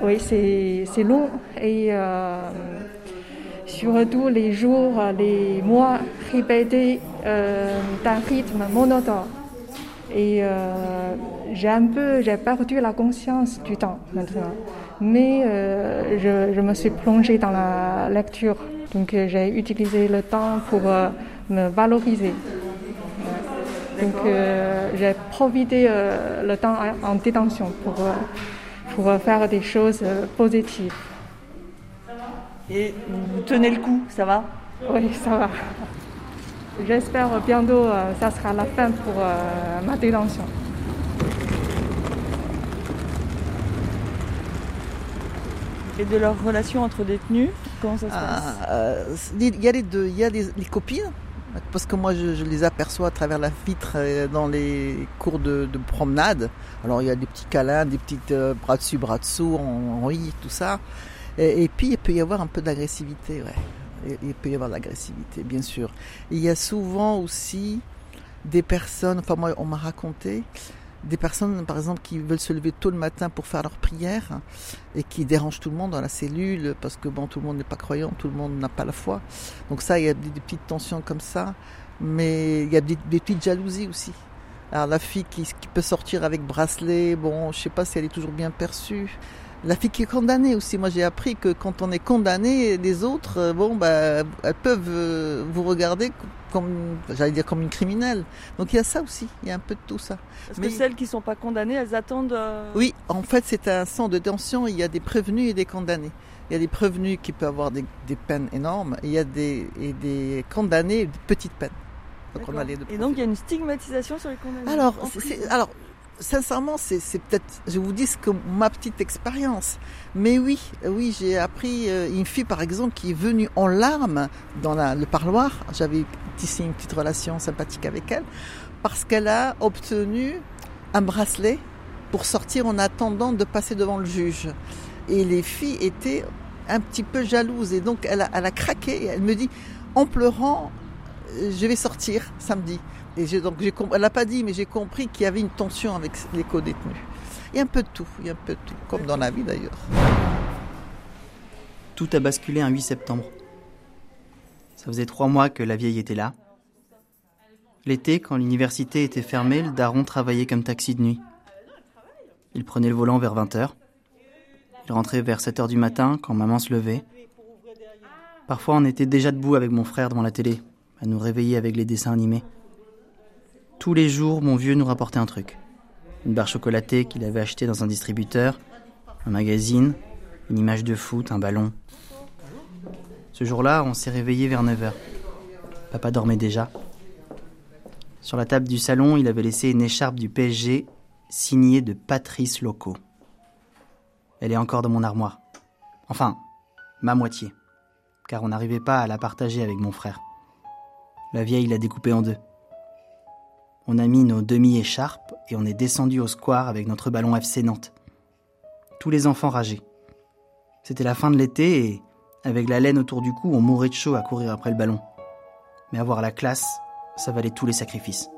Oui, c'est long et surtout les jours, les mois répétés d'un rythme monotone. Et j'ai un peu, j'ai perdu la conscience du temps maintenant. Mais je, je, me suis plongée dans la lecture. Donc j'ai utilisé le temps pour me valoriser. Donc euh, j'ai profité euh, le temps en détention pour, euh, pour faire des choses positives. Et vous tenez le coup, ça va Oui, ça va. J'espère bientôt ça sera la fin pour ma détention. Et de leur relation entre détenus, comment ça se passe Il y a les deux, il y a les copines parce que moi je, les aperçois à travers la vitre euh, dans les cours de, promenade. Alors il y a des petits câlins, des petites euh, bras dessus, bras dessous, on, rit, tout ça. Et, puis il peut y avoir un peu d'agressivité, ouais. il peut y avoir de l'agressivité, bien sûr. il y a souvent aussi des personnes, enfin moi on m'a raconté, des personnes, par exemple, qui veulent se lever tôt le matin pour faire leur prière et qui dérangent tout le monde dans la cellule parce que bon, tout le monde n'est pas croyant, tout le monde n'a pas la foi. Donc ça, il y a des, petites tensions comme ça, mais il y a des, petites jalousies aussi. Alors la fille qui, qui, peut sortir avec bracelet, bon, je sais pas si elle est toujours bien perçue. La fille qui est condamnée aussi. Moi, j'ai appris que quand on est condamné, les autres, euh, bon, bah, elles peuvent euh, vous regarder comme, j'allais dire comme une criminelle. Donc il y a ça aussi. Il y a un peu de tout ça. Parce que celles qui sont pas condamnées, elles attendent. Euh, oui, en fait, c'est un centre de détention. Il y a des prévenus et des condamnés. Il y a des prévenus qui peuvent avoir des, peines énormes. Et il y a des, et des condamnés, des petites peines. Donc on a les deux et donc il y a une stigmatisation sur les condamnés. Alors, alors sincèrement, c'est peut-être, je vous dis que ma petite expérience. Mais oui, oui, j'ai appris euh, une fille par exemple qui est venue en larmes dans le parloir. J'avais tissé une petite relation sympathique avec elle parce qu'elle a obtenu un bracelet pour sortir en attendant de passer devant le juge. Et les filles étaient un petit peu jalouses et donc elle a, craqué. Elle me dit en pleurant, je vais sortir samedi. Elle n'a pas dit, mais j'ai compris qu'il y avait une tension avec les co-détenus. Il y a un peu de tout, il y a un peu de tout, comme dans la vie d'ailleurs. Tout a basculé un 8 septembre. Ça faisait trois mois que la vieille était là. L'été, quand l'université était fermée, le daron travaillait comme taxi de nuit. Il prenait le volant vers 20h. Il rentrait vers 7h du matin quand maman se levait. Parfois, on était déjà debout avec mon frère devant la télé, à nous réveiller avec les dessins animés. Tous les jours, mon vieux nous rapportait un truc. Une barre chocolatée qu'il avait achetée dans un distributeur, un magazine, une image de foot, un ballon. Ce jour-là, on s'est réveillé vers 9h. Papa dormait déjà. Sur la table du salon, il avait laissé une écharpe du PSG signée de Patrice Loco. Elle est encore dans mon armoire. Enfin, ma moitié. Car on n'arrivait pas à la partager avec mon frère. La vieille l'a découpée en deux. On a mis nos demi-écharpes et on est descendu au square avec notre ballon FC. Tous les enfants rageaient. C'était la fin de l'été et, avec la laine autour du cou, on mourait de chaud à courir après le ballon. Mais avoir la classe, ça valait tous les sacrifices.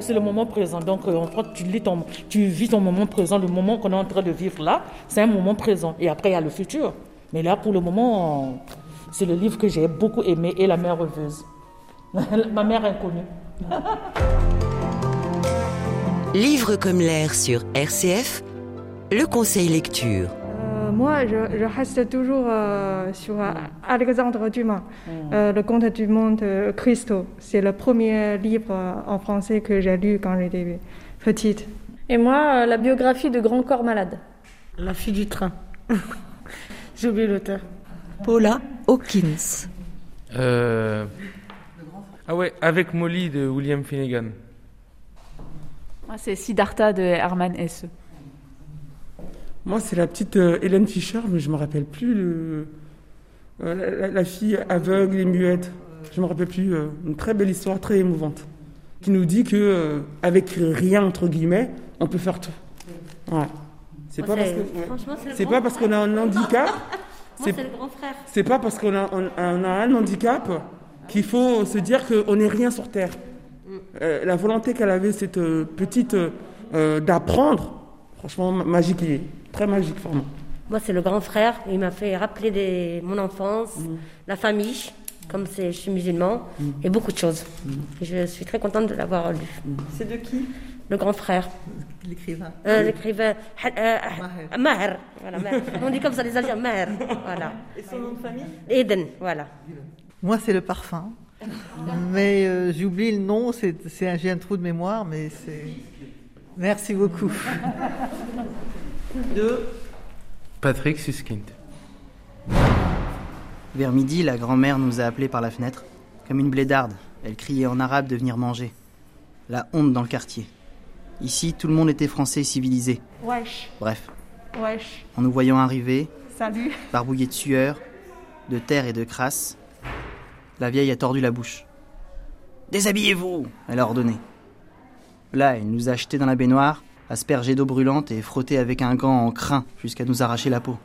C'est le, moment présent. Donc, euh, tu, lis ton, tu vis ton moment présent, le moment qu'on est en train de vivre là, c'est un moment présent. Et après, il y a le futur. Mais là, pour le moment, c'est le livre que j'ai beaucoup aimé et La mère rêveuse. Ma mère inconnue. Livre comme l'air sur RCF, le conseil lecture moi, je, reste toujours euh, sur euh, Alexandre Dumas, mm. euh, Le Conte du monde Christo. C'est le premier livre en français que j'ai lu quand j'étais petite. Et moi, la biographie de Grand Corps Malade. La fille du train. j'ai oublié l'auteur. Paula Hawkins. Ah ouais, avec Molly de William Finnegan. Moi, c'est Siddhartha de Hermann Hesse. Moi, c'est la petite euh, Hélène Fischer, mais je ne me rappelle plus le, euh, la, fille aveugle et muette. Je ne me rappelle plus. Euh, une très belle histoire, très émouvante, qui nous dit que avec rien entre guillemets, on peut faire tout. C'est Moi, pas parce c'est- que. ouais. franchement, c'est pas parce qu'on a un handicap. Moi, c'est le grand frère. C'est pas parce qu'on a, on- on a un handicap qu'il faut se dire qu'on n'est rien sur Terre. Euh, la volonté qu'elle avait, cette euh, petite, euh, d'apprendre, franchement, ma- magique, il est très magique, vraiment. Moi, c'est le grand frère. Il m'a fait rappeler des- mon enfance, Mm. la famille, comme je suis musulman, et beaucoup de choses. Et je suis très contente de l'avoir lu. C'est de qui? Le grand frère. L'écrivain. Euh, L'écrivain euh, Maher. Voilà, Maher. On dit comme ça les Algériens, Maher. Voilà. Et son nom de famille? Eden, voilà. Moi, c'est le parfum. Mais euh, j'oublie le nom, c'est, c'est un- j'ai un trou de mémoire, mais c'est. Merci beaucoup. De Patrick Suskind. Vers midi, la grand-mère nous a appelés par la fenêtre, comme une blédarde. Elle criait en arabe de venir manger. La honte dans le quartier. Ici, tout le monde était français et civilisé. Wesh, Bref, wesh, en nous voyant arriver, salut. barbouillés de sueur, de terre et de crasse, la vieille a tordu la bouche. Déshabillez-vous Elle a ordonné. Là, elle nous a jetés dans la baignoire, aspergés d'eau brûlante et frottés avec un gant en crin jusqu'à nous arracher la peau.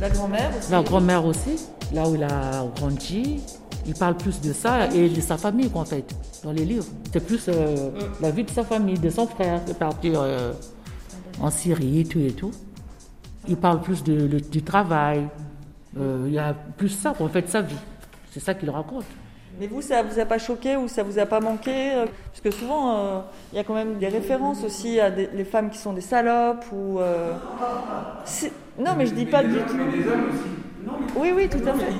la grand-mère aussi. La grand-mère aussi, là où il a grandi, il parle plus de ça et de sa famille, en fait, dans les livres. C'est plus euh, la vie de sa famille, de son frère, qui est parti euh, en Syrie, tout et tout. Il parle plus de- le- du travail. Euh, il y a plus ça, en fait, sa vie. C'est ça qu'il raconte. Mais vous, ça vous a pas choqué ou ça vous a pas manqué euh, Parce que souvent, euh, il y a quand même des références aussi à des, les femmes qui sont des salopes ou. euh, Non, mais je dis pas du tout. Oui, oui, tout à fait.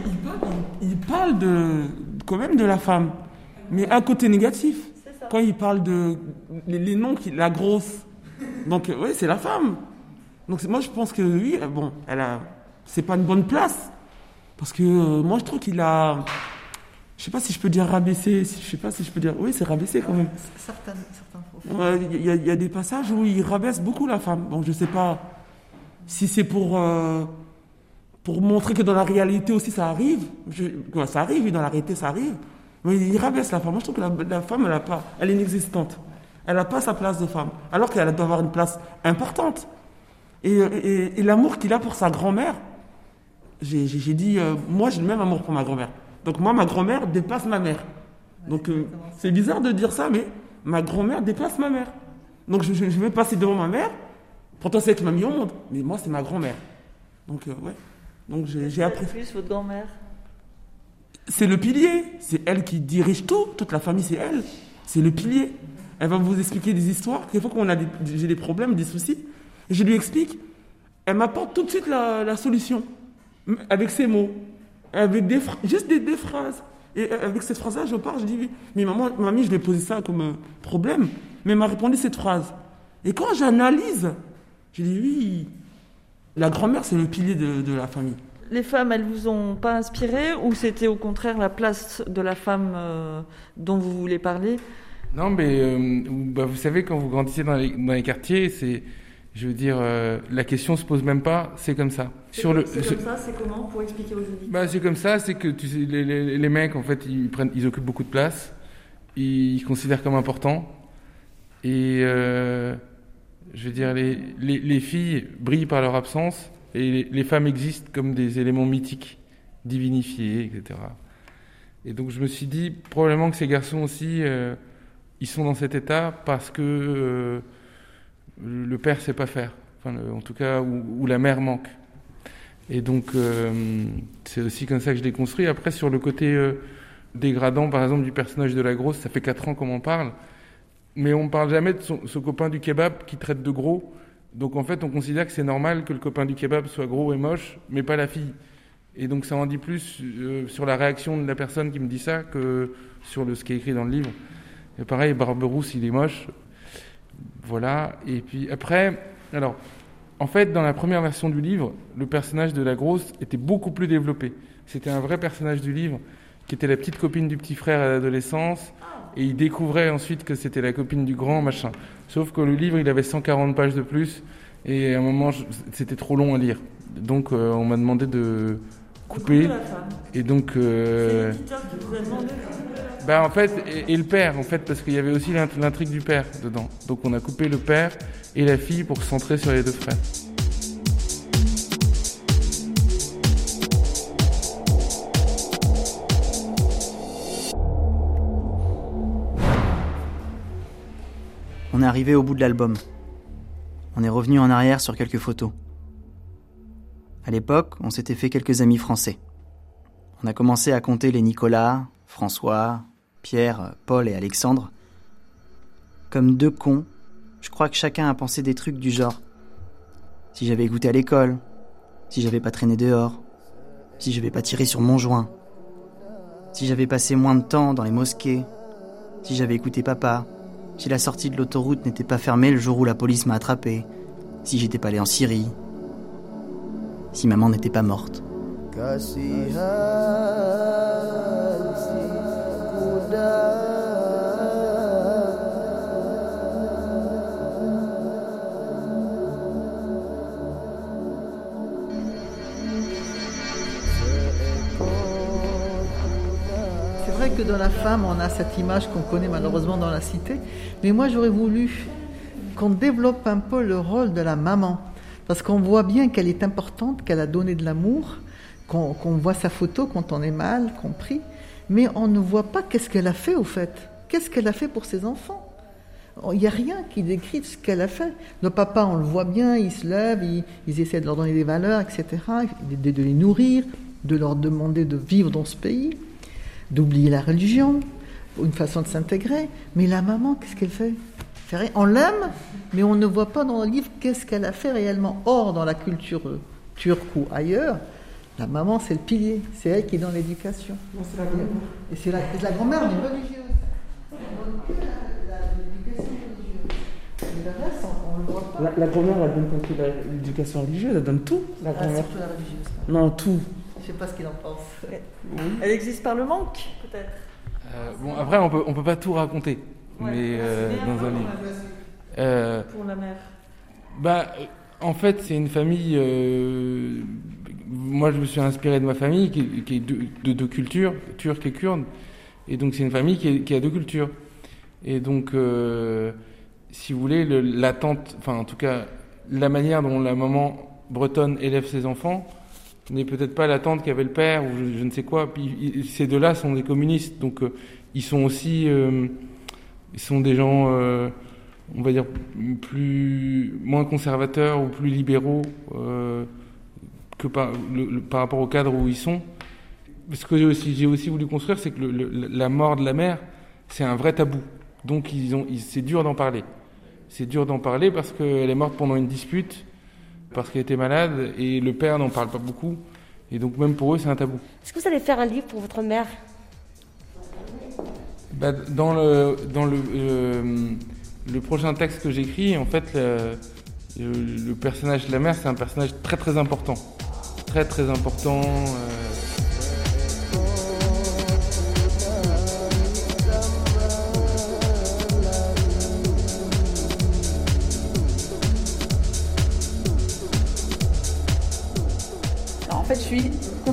Il parle de, quand même de la femme, mais un côté négatif. Quand il parle de les, les noms, qui, la grosse. Donc, oui, c'est la femme. Donc, moi, je pense que oui, euh, bon, elle a. C'est pas une bonne place. Parce que euh, moi, je trouve qu'il a. Je sais pas si je peux dire rabaissé, si, je sais pas si je peux dire. Oui, c'est rabaissé quand même. Certains, certains Il y, a- il y a des passages où il rabaisse beaucoup la femme. Bon, je sais pas si c'est pour, euh, pour montrer que dans la réalité aussi ça arrive. Je- ouais, ça arrive, oui, dans la réalité ça arrive. Mais il rabaisse la femme. Moi je trouve que la, la femme, elle, a pas, elle est inexistante. Elle n'a pas sa place de femme. Alors qu'elle doit avoir une place importante. Et, et- et l'amour qu'il a pour sa grand-mère, j'ai dit, euh, moi j'ai le même amour pour ma grand-mère. Donc moi, ma grand-mère dépasse ma mère. Donc euh, c'est bizarre de dire ça, mais ma grand-mère dépasse ma mère. Donc je, je- je vais passer devant ma mère. Pourtant c'est elle qui m'a mis au monde, mais moi c'est ma grand-mère. Donc euh, ouais. Donc j'ai appris. Plus votre grand-mère? C'est le pilier. C'est elle qui dirige tout. Toute la famille, c'est elle. C'est le pilier. Elle va vous expliquer des histoires. Des fois, quand on a des- j'ai des problèmes, des soucis, je lui explique. Elle m'apporte tout de suite la, la solution. Avec ses mots. Avec des juste des, des phrases. Et euh, avec cette phrase-là, je pars, je dis oui. Mais maman, mamie, je lui ai posé ça comme problème. Mais elle m'a répondu cette phrase. Et quand j'analyse, je dis oui. La grand-mère, c'est le pilier de, de la famille. Les femmes, elles vous ont pas inspiré ou c'était au contraire la place de la femme euh, dont vous voulez parler? Non, mais euh, bah, vous savez, quand vous grandissez dans les, dans les quartiers, c'est, je veux dire, euh, la question se pose même pas, c'est comme ça. Sur le, C'est comme ça, c'est comment pour expliquer aux auditeurs bah, c'est comme ça, c'est que tu sais, les, les- les mecs, en fait, ils, prennent, ils occupent beaucoup de place, ils considèrent comme importants, et euh, je veux dire, les, les, les filles brillent par leur absence, et les, femmes existent comme des éléments mythiques, divinifiés, etc. Et donc je me suis dit, probablement que ces garçons aussi, euh, ils sont dans cet état parce que le père sait pas faire, enfin, en tout cas, ou la mère manque. Et donc, euh, c'est aussi comme ça que je l'ai construit. Après, sur le côté euh, dégradant, par exemple, du personnage de la grosse, ça fait 4 ans qu'on m'en parle. Mais on ne parle jamais de son, ce copain du kebab qui traite de gros. Donc, en fait, on considère que c'est normal que le copain du kebab soit gros et moche, mais pas la fille. Et donc, ça en dit plus euh, sur la réaction de la personne qui me dit ça que sur le, ce qui est écrit dans le livre. Et pareil, Barberousse, il est moche. Voilà. Et puis après, alors, en fait, dans la première version du livre, le personnage de la grosse était beaucoup plus développé. C'était un vrai personnage du livre qui était la petite copine du petit frère à l'adolescence. Et il découvrait ensuite que c'était la copine du grand, machin. Sauf que le livre, il avait 140 pages de plus. Et à un moment, c'était trop long à lire. Donc, euh, on m'a demandé de coupé. Et donc. Euh, bah en fait, et, le père, en fait, parce qu'il y avait aussi l'intrigue du père dedans. Donc on a coupé le père et la fille pour se centrer sur les deux frères. On est arrivé au bout de l'album. On est revenu en arrière sur quelques photos. À l'époque, on s'était fait quelques amis français. On a commencé à compter les Nicolas, François, Pierre, Paul et Alexandre. Comme deux cons, je crois que chacun a pensé des trucs du genre. Si j'avais écouté à l'école, si j'avais pas traîné dehors, si j'avais pas tiré sur mon joint, si j'avais passé moins de temps dans les mosquées, si j'avais écouté papa, si la sortie de l'autoroute n'était pas fermée le jour où la police m'a attrapé, si j'étais pas allé en Syrie, si maman n'était pas morte. C'est vrai que dans la femme, on a cette image qu'on connaît malheureusement dans la cité, mais moi j'aurais voulu qu'on développe un peu le rôle de la maman, parce qu'on voit bien qu'elle est importante, qu'elle a donné de l'amour, qu'on voit sa photo quand on est mal, compris, mais on ne voit pas qu'est-ce qu'elle a fait au fait. Qu'est-ce qu'elle a fait pour ses enfants? Il n'y a rien qui décrit ce qu'elle a fait. Nos papas, on le voit bien, ils se lèvent, ils, essaient de leur donner des valeurs, etc., de, de, les nourrir, de leur demander de vivre dans ce pays, d'oublier la religion, une façon de s'intégrer. Mais la maman, qu'est-ce qu'elle fait? On l'aime, mais on ne voit pas dans le livre qu'est-ce qu'elle a fait réellement. Or, dans la culture turque ou ailleurs, la maman, c'est le pilier, c'est elle qui est dans l'éducation. Et c'est la, la grand-mère, mais religieuse. La, la grand-mère, elle donne pas l'éducation religieuse, elle donne tout. La ah, surtout la religieuse. Non, tout. Je sais pas ce qu'il en pense. Elle existe par le manque, peut-être. Euh, bon, après, on peut, on peut pas tout raconter, mais euh, dans un livre. Euh, Pour la mère. Bah, en fait, c'est une famille. Euh, moi, je me suis inspiré de ma famille, qui, qui est de deux cultures, turque et kurde. Et donc, c'est une famille qui, est, qui, a deux cultures. Et donc, euh, si vous voulez, l'attente, enfin, en tout cas, la manière dont la maman bretonne élève ses enfants n'est peut-être pas l'attente qu'avait le père ou je, ne sais quoi. Puis, ces deux-là sont des communistes, donc euh, ils sont aussi, ils sont des gens on va dire, plus, moins conservateurs ou plus libéraux euh, que par, par rapport au cadre où ils sont. Ce que j'ai aussi, voulu construire, c'est que la mort de la mère, c'est un vrai tabou. Donc ils c'est dur d'en parler. C'est dur d'en parler parce qu'elle est morte pendant une dispute, parce qu'elle était malade, et le père n'en parle pas beaucoup. Et donc même pour eux, c'est un tabou. Est-ce que vous allez faire un livre pour votre mère? Bah, Dans euh, le prochain texte que j'écris, en fait, le, personnage de la mère, c'est un personnage très très important. Très très important. Euh,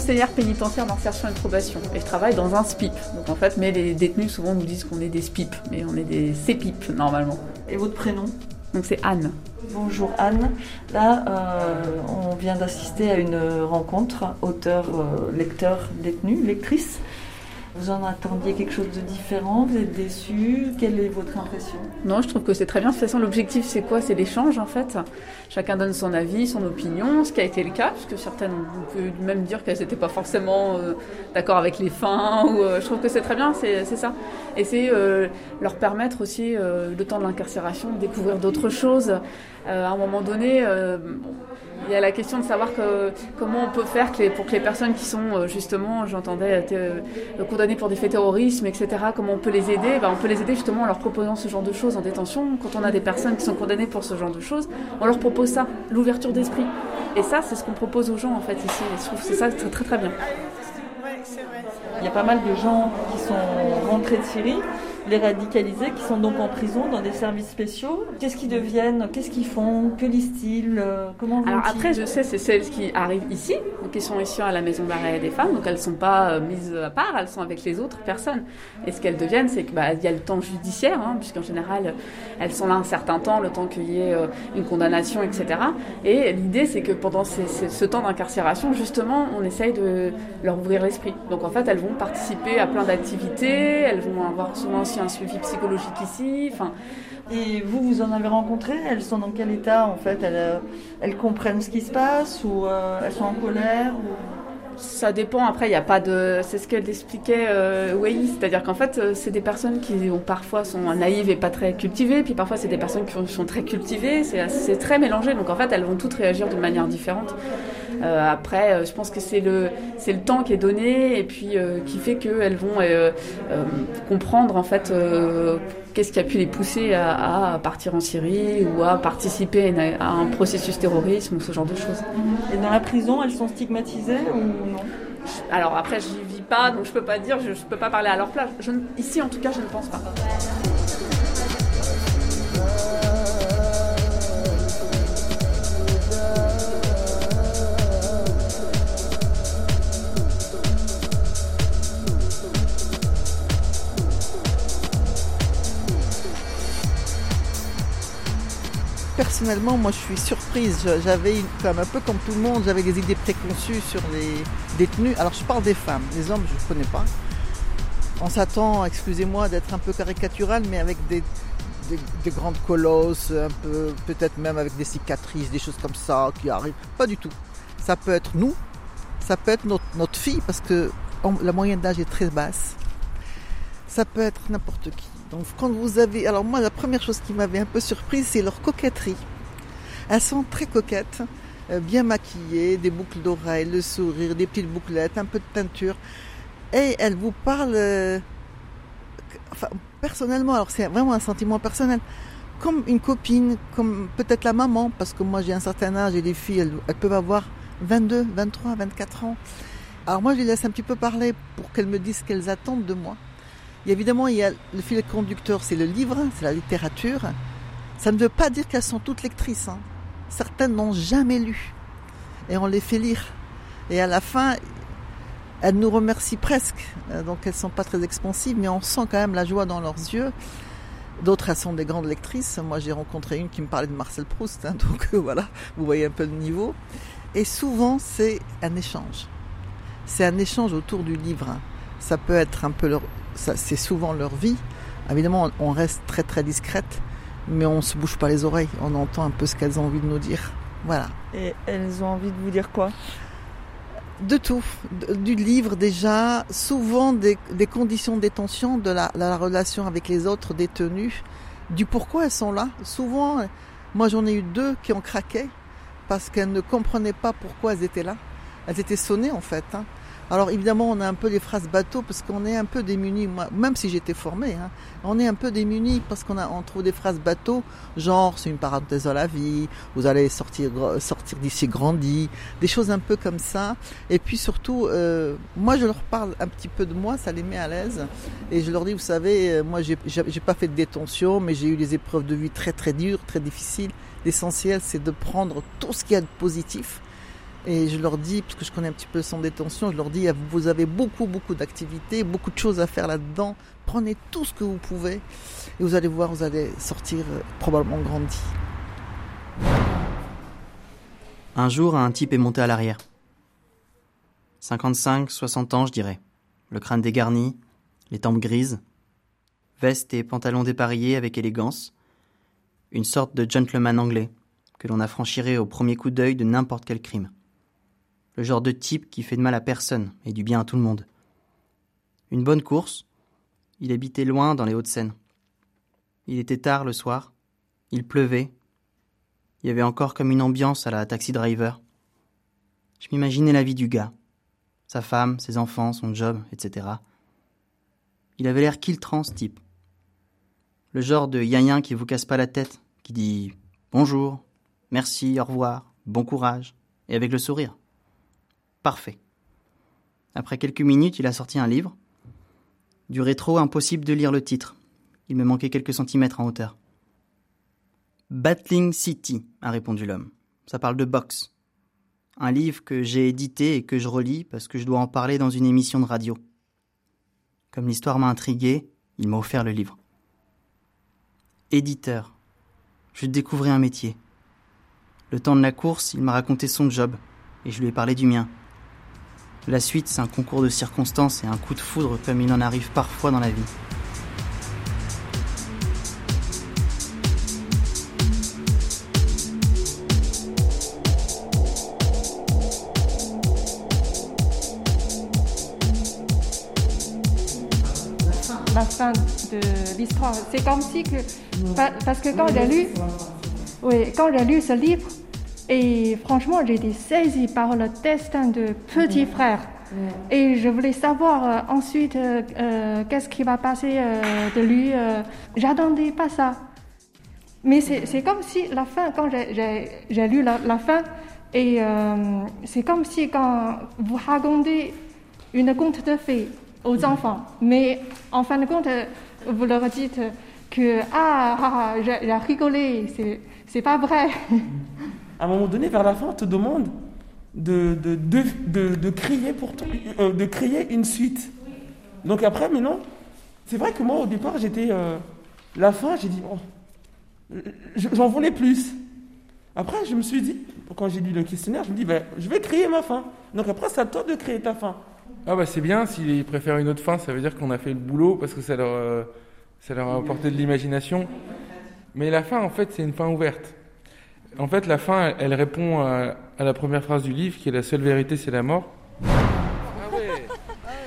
conseillère pénitentiaire d'insertion et de probation et je travaille dans un SPIP. Donc en fait, mais les détenus souvent nous disent qu'on est des SPIP, mais on est des CPIP normalement. Et votre prénom? Donc c'est Anne. Bonjour Anne. Là, euh, on vient d'assister à une rencontre auteur, euh, lecteur, détenu, lectrice. Vous en attendiez quelque chose de différent? Vous êtes déçu? Quelle est votre impression? Non, je trouve que c'est très bien. De toute façon, l'objectif, c'est quoi? C'est l'échange, en fait. Chacun donne son avis, son opinion, ce qui a été le cas, puisque certaines, on peut même dire qu'elles n'étaient pas forcément euh, d'accord avec les fins. Euh, je trouve que c'est très bien, c'est ça. Et c'est euh, leur permettre aussi, le temps de l'incarcération, de découvrir d'autres choses. à un moment donné, il y a la question de savoir que, comment on peut faire pour que les personnes qui sont justement, j'entendais, été condamnées pour des faits terrorisme, etc., comment on peut les aider? Ben, On peut les aider justement en leur proposant ce genre de choses en détention. Quand on a des personnes qui sont condamnées pour ce genre de choses, on leur propose ça, l'ouverture d'esprit. Et ça, c'est ce qu'on propose aux gens en fait ici. je trouve que c'est ça très, très très bien. Il y a pas mal de gens qui sont rentrés de Syrie les radicalisés qui sont donc en prison dans des services spéciaux. Qu'est-ce qu'ils deviennent? Qu'est-ce qu'ils font? Que lisent-ils? Euh, Comment Alors après, je sais, c'est celles qui arrivent ici, donc qui sont ici à la maison d'arrêt des femmes, donc elles ne sont pas euh, mises à part, elles sont avec les autres personnes. Et ce qu'elles deviennent, c'est qu'il bah, y a le temps judiciaire, hein, puisqu'en général, elles sont là un certain temps, le temps qu'il y ait euh, une condamnation, etc. Et l'idée, c'est que pendant ce temps d'incarcération, justement, on essaye de leur ouvrir l'esprit. Donc en fait, elles vont participer à plein d'activités, elles vont avoir souvent aussi un suivi psychologique ici. Enfin, et vous, vous en avez rencontré? Elles sont dans quel état en fait? Elles, euh, comprennent ce qui se passe ou euh, elles sont en colère Ça dépend. Après, il n'y a pas de. C'est ce qu'elle expliquait, euh, oui. C'est-à-dire qu'en fait, euh, c'est des personnes qui ont parfois sont naïves et pas très cultivées, puis parfois c'est des personnes qui sont très cultivées. C'est très mélangé. Donc en fait, elles vont toutes réagir d'une manière différente. Euh, après, euh, je pense que c'est le, c'est le temps qui est donné et puis euh, qui fait qu'elles vont comprendre en fait qu'est-ce qui a pu les pousser à, à, partir en Syrie ou à participer à, un processus terrorisme ou ce genre de choses. Et dans la prison, elles sont stigmatisées ou non? Alors après, j'y vis pas, donc je peux pas dire, je, je peux pas parler à leur place. Je, ici, en tout cas, je ne pense pas. Personnellement, moi je suis surprise. J'avais, comme un peu comme tout le monde, j'avais des idées préconçues sur les détenus. Alors je parle des femmes, les hommes je ne connais pas. On s'attend, excusez-moi d'être un peu caricatural, mais avec des, des, grandes colosses, peut-être même avec des cicatrices, des choses comme ça qui arrivent. Pas du tout. Ça peut être nous, ça peut être notre fille, parce que la moyenne d'âge est très basse. Ça peut être n'importe qui. Donc quand vous avez... Alors moi, la première chose qui m'avait un peu surprise, c'est leur coquetterie. Elles sont très coquettes, euh, bien maquillées, des boucles d'oreilles, le sourire, des petites bouclettes, un peu de teinture. Et elles vous parlent... Euh, personnellement, alors c'est vraiment un sentiment personnel, comme une copine, comme peut-être la maman, parce que moi j'ai un certain âge et les filles, elles, elles peuvent avoir 22, 23, 24 ans. Alors moi, je les laisse un petit peu parler pour qu'elles me disent ce qu'elles attendent de moi évidemment, il y a le fil conducteur, c'est le livre, c'est la littérature. Ça ne veut pas dire qu'elles sont toutes lectrices. Hein. Certaines n'ont jamais lu. Et on les fait lire. Et à la fin, elles nous remercient presque. Euh, donc elles ne sont pas très expansives, mais on sent quand même la joie dans leurs yeux. D'autres, elles sont des grandes lectrices. Moi, j'ai rencontré une qui me parlait de Marcel Proust. Hein, donc euh, voilà, vous voyez un peu le niveau. Et souvent, c'est un échange. C'est un échange autour du livre. Hein. Ça peut être un peu leur, c'est souvent leur vie. Évidemment, on reste très très discrète, mais on se bouge pas les oreilles. On entend un peu ce qu'elles ont envie de nous dire. Voilà. Et elles ont envie de vous dire quoi? De tout, du livre déjà, souvent des, conditions de détention, de la, la, relation avec les autres détenus, du pourquoi elles sont là. Souvent, moi j'en ai eu deux qui ont craqué parce qu'elles ne comprenaient pas pourquoi elles étaient là. Elles étaient sonnées en fait. Hein. Alors évidemment, on a un peu les phrases bateau parce qu'on est un peu démunis. Moi, même si j'étais formée, hein, on est un peu démunis parce qu'on a, on trouve des phrases bateau, genre c'est une parenthèse dans la vie, vous allez sortir, sortir d'ici grandi, des choses un peu comme ça. Et puis surtout, euh, moi je leur parle un petit peu de moi, ça les met à l'aise. Et je leur dis, vous savez, euh, moi j'ai pas fait de détention, mais j'ai eu des épreuves de vie très très dures, très difficiles. L'essentiel, c'est de prendre tout ce qu'il y a de positif et je leur dis, parce que je connais un petit peu son détention, je leur dis, vous avez beaucoup, beaucoup d'activités, beaucoup de choses à faire là-dedans. Prenez tout ce que vous pouvez et vous allez voir, vous allez sortir euh, probablement grandi. Un jour, un type est monté à l'arrière. 55, 60 ans, je dirais. Le crâne dégarni, les tempes grises, veste et pantalon dépareillés avec élégance. Une sorte de gentleman anglais que l'on affranchirait au premier coup d'œil de n'importe quel crime le genre de type qui fait de mal à personne et du bien à tout le monde. Une bonne course. Il habitait loin dans les Hauts-de-Seine. Il était tard le soir. Il pleuvait. Il y avait encore comme une ambiance à la taxi driver. Je m'imaginais la vie du gars. Sa femme, ses enfants, son job, etc. Il avait l'air kiltrant, ce type. Le genre de yayin qui vous casse pas la tête, qui dit bonjour, merci, au revoir, bon courage, et avec le sourire. Parfait. Après quelques minutes, il a sorti un livre. Du rétro, impossible de lire le titre. Il me manquait quelques centimètres en hauteur. Battling City, a répondu l'homme. Ça parle de boxe. Un livre que j'ai édité et que je relis parce que je dois en parler dans une émission de radio. Comme l'histoire m'a intrigué, il m'a offert le livre. Éditeur. Je découvrais un métier. Le temps de la course, il m'a raconté son job et je lui ai parlé du mien. La suite, c'est un concours de circonstances et un coup de foudre comme il en arrive parfois dans la vie. la fin de l'histoire. C'est comme si que parce que quand j'ai lu, oui, quand j'ai lu ce livre, et franchement, j'ai été saisie par le destin de petit frère. Et je voulais savoir euh, ensuite euh, euh, qu'est-ce qui va passer de lui. J'attendais pas ça. Mais c'est comme si la fin, quand j'ai lu la, la, fin, et c'est comme si quand vous racontez une conte de fées aux enfants, mais en fin de compte, vous leur dites que ah, ah, ah j'ai rigolé, c'est pas vrai. À un moment donné, vers la fin, on te demande de, de, de, de crier pour euh, de créer une suite. Donc après, mais non, c'est vrai que moi au départ, j'étais euh, la fin, j'ai dit oh, j'en voulais plus. Après, je me suis dit, quand j'ai lu le questionnaire, je me dis, ben, je vais créer ma fin. Donc après, c'est à toi de créer ta fin. Ah bah c'est bien, s'ils préfèrent une autre fin, ça veut dire qu'on a fait le boulot parce que ça leur, euh, ça leur a apporté de l'imagination. Mais la fin, en fait, c'est une fin ouverte. En fait, la fin, elle, répond à, la première phrase du livre, qui est la seule vérité, c'est la mort. Ah ouais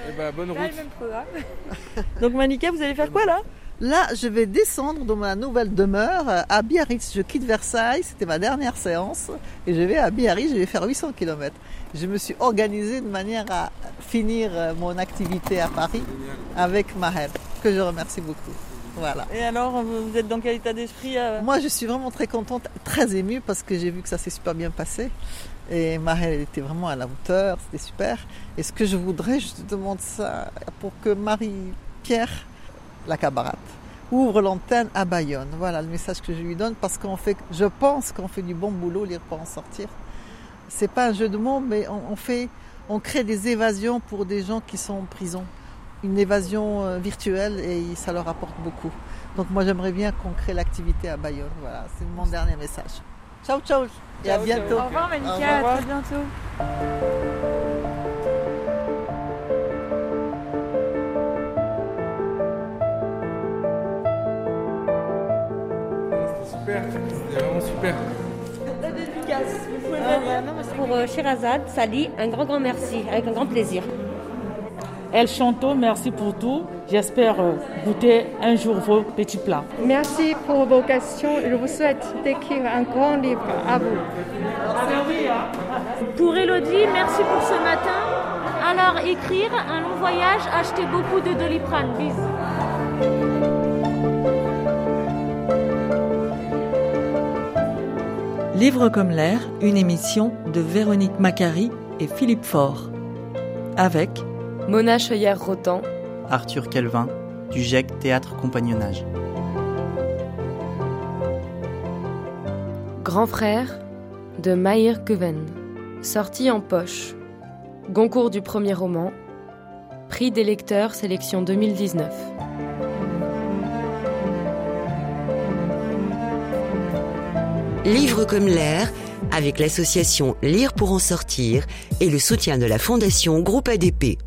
eh ben, bonne route. Donc Manika, vous allez faire quoi là? Là, je vais descendre dans ma nouvelle demeure à Biarritz. Je quitte Versailles, c'était ma dernière séance, et je vais à Biarritz, je vais faire 800 km. Je me suis organisée de manière à finir mon activité à Paris avec Maher, que je remercie beaucoup. Voilà. Et alors, vous êtes dans quel état d'esprit euh? Moi, je suis vraiment très contente, très émue parce que j'ai vu que ça s'est super bien passé. Et Marie, était vraiment à la hauteur, c'était super. Et ce que je voudrais, je te demande ça pour que Marie-Pierre, la cabarate, ouvre l'antenne à Bayonne. Voilà le message que je lui donne parce qu'on fait, je pense qu'on fait du bon boulot, lire pour en sortir. C'est pas un jeu de mots, mais on, fait, on crée des évasions pour des gens qui sont en prison une évasion euh, virtuelle et ça leur apporte beaucoup. Donc moi j'aimerais bien qu'on crée l'activité à Bayonne. Voilà, c'est mon dernier message. Ciao ciao et à bientôt. Au revoir Manika, à très bientôt. C'était super, c'était vraiment super. La dédicace, vous pouvez Pour euh, Shirazad, Sali, un grand grand merci, avec un grand plaisir. El Chanto, merci pour tout. J'espère euh, goûter un jour vos petits plats. Merci pour vos questions. Je vous souhaite d'écrire un grand livre à vous. Pour Elodie, merci pour ce matin. Alors, écrire un long voyage, acheter beaucoup de doliprane. Bisous. Livre comme l'air, une émission de Véronique Macari et Philippe Faure. Avec Mona Cheuillère-Rotan, Arthur Kelvin, du GEC Théâtre Compagnonnage. Grand frère de Maïr Guven, sorti en poche. Goncourt du premier roman, prix des lecteurs sélection 2019. Livre comme l'air, avec l'association Lire pour en sortir et le soutien de la Fondation Groupe ADP.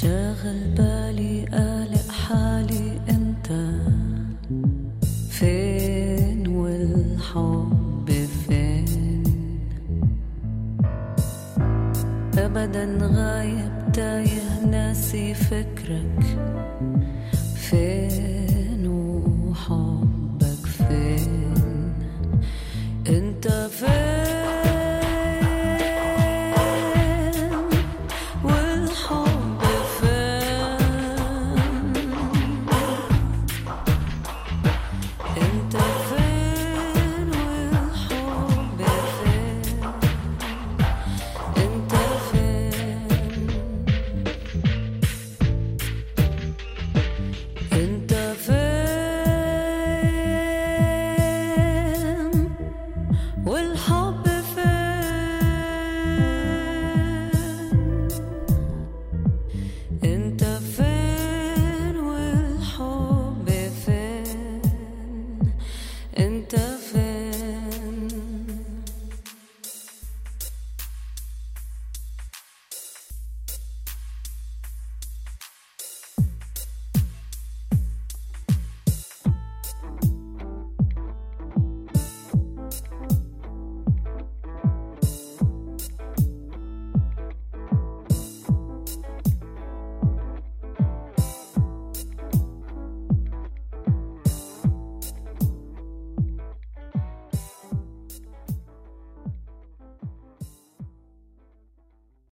شاغل بالي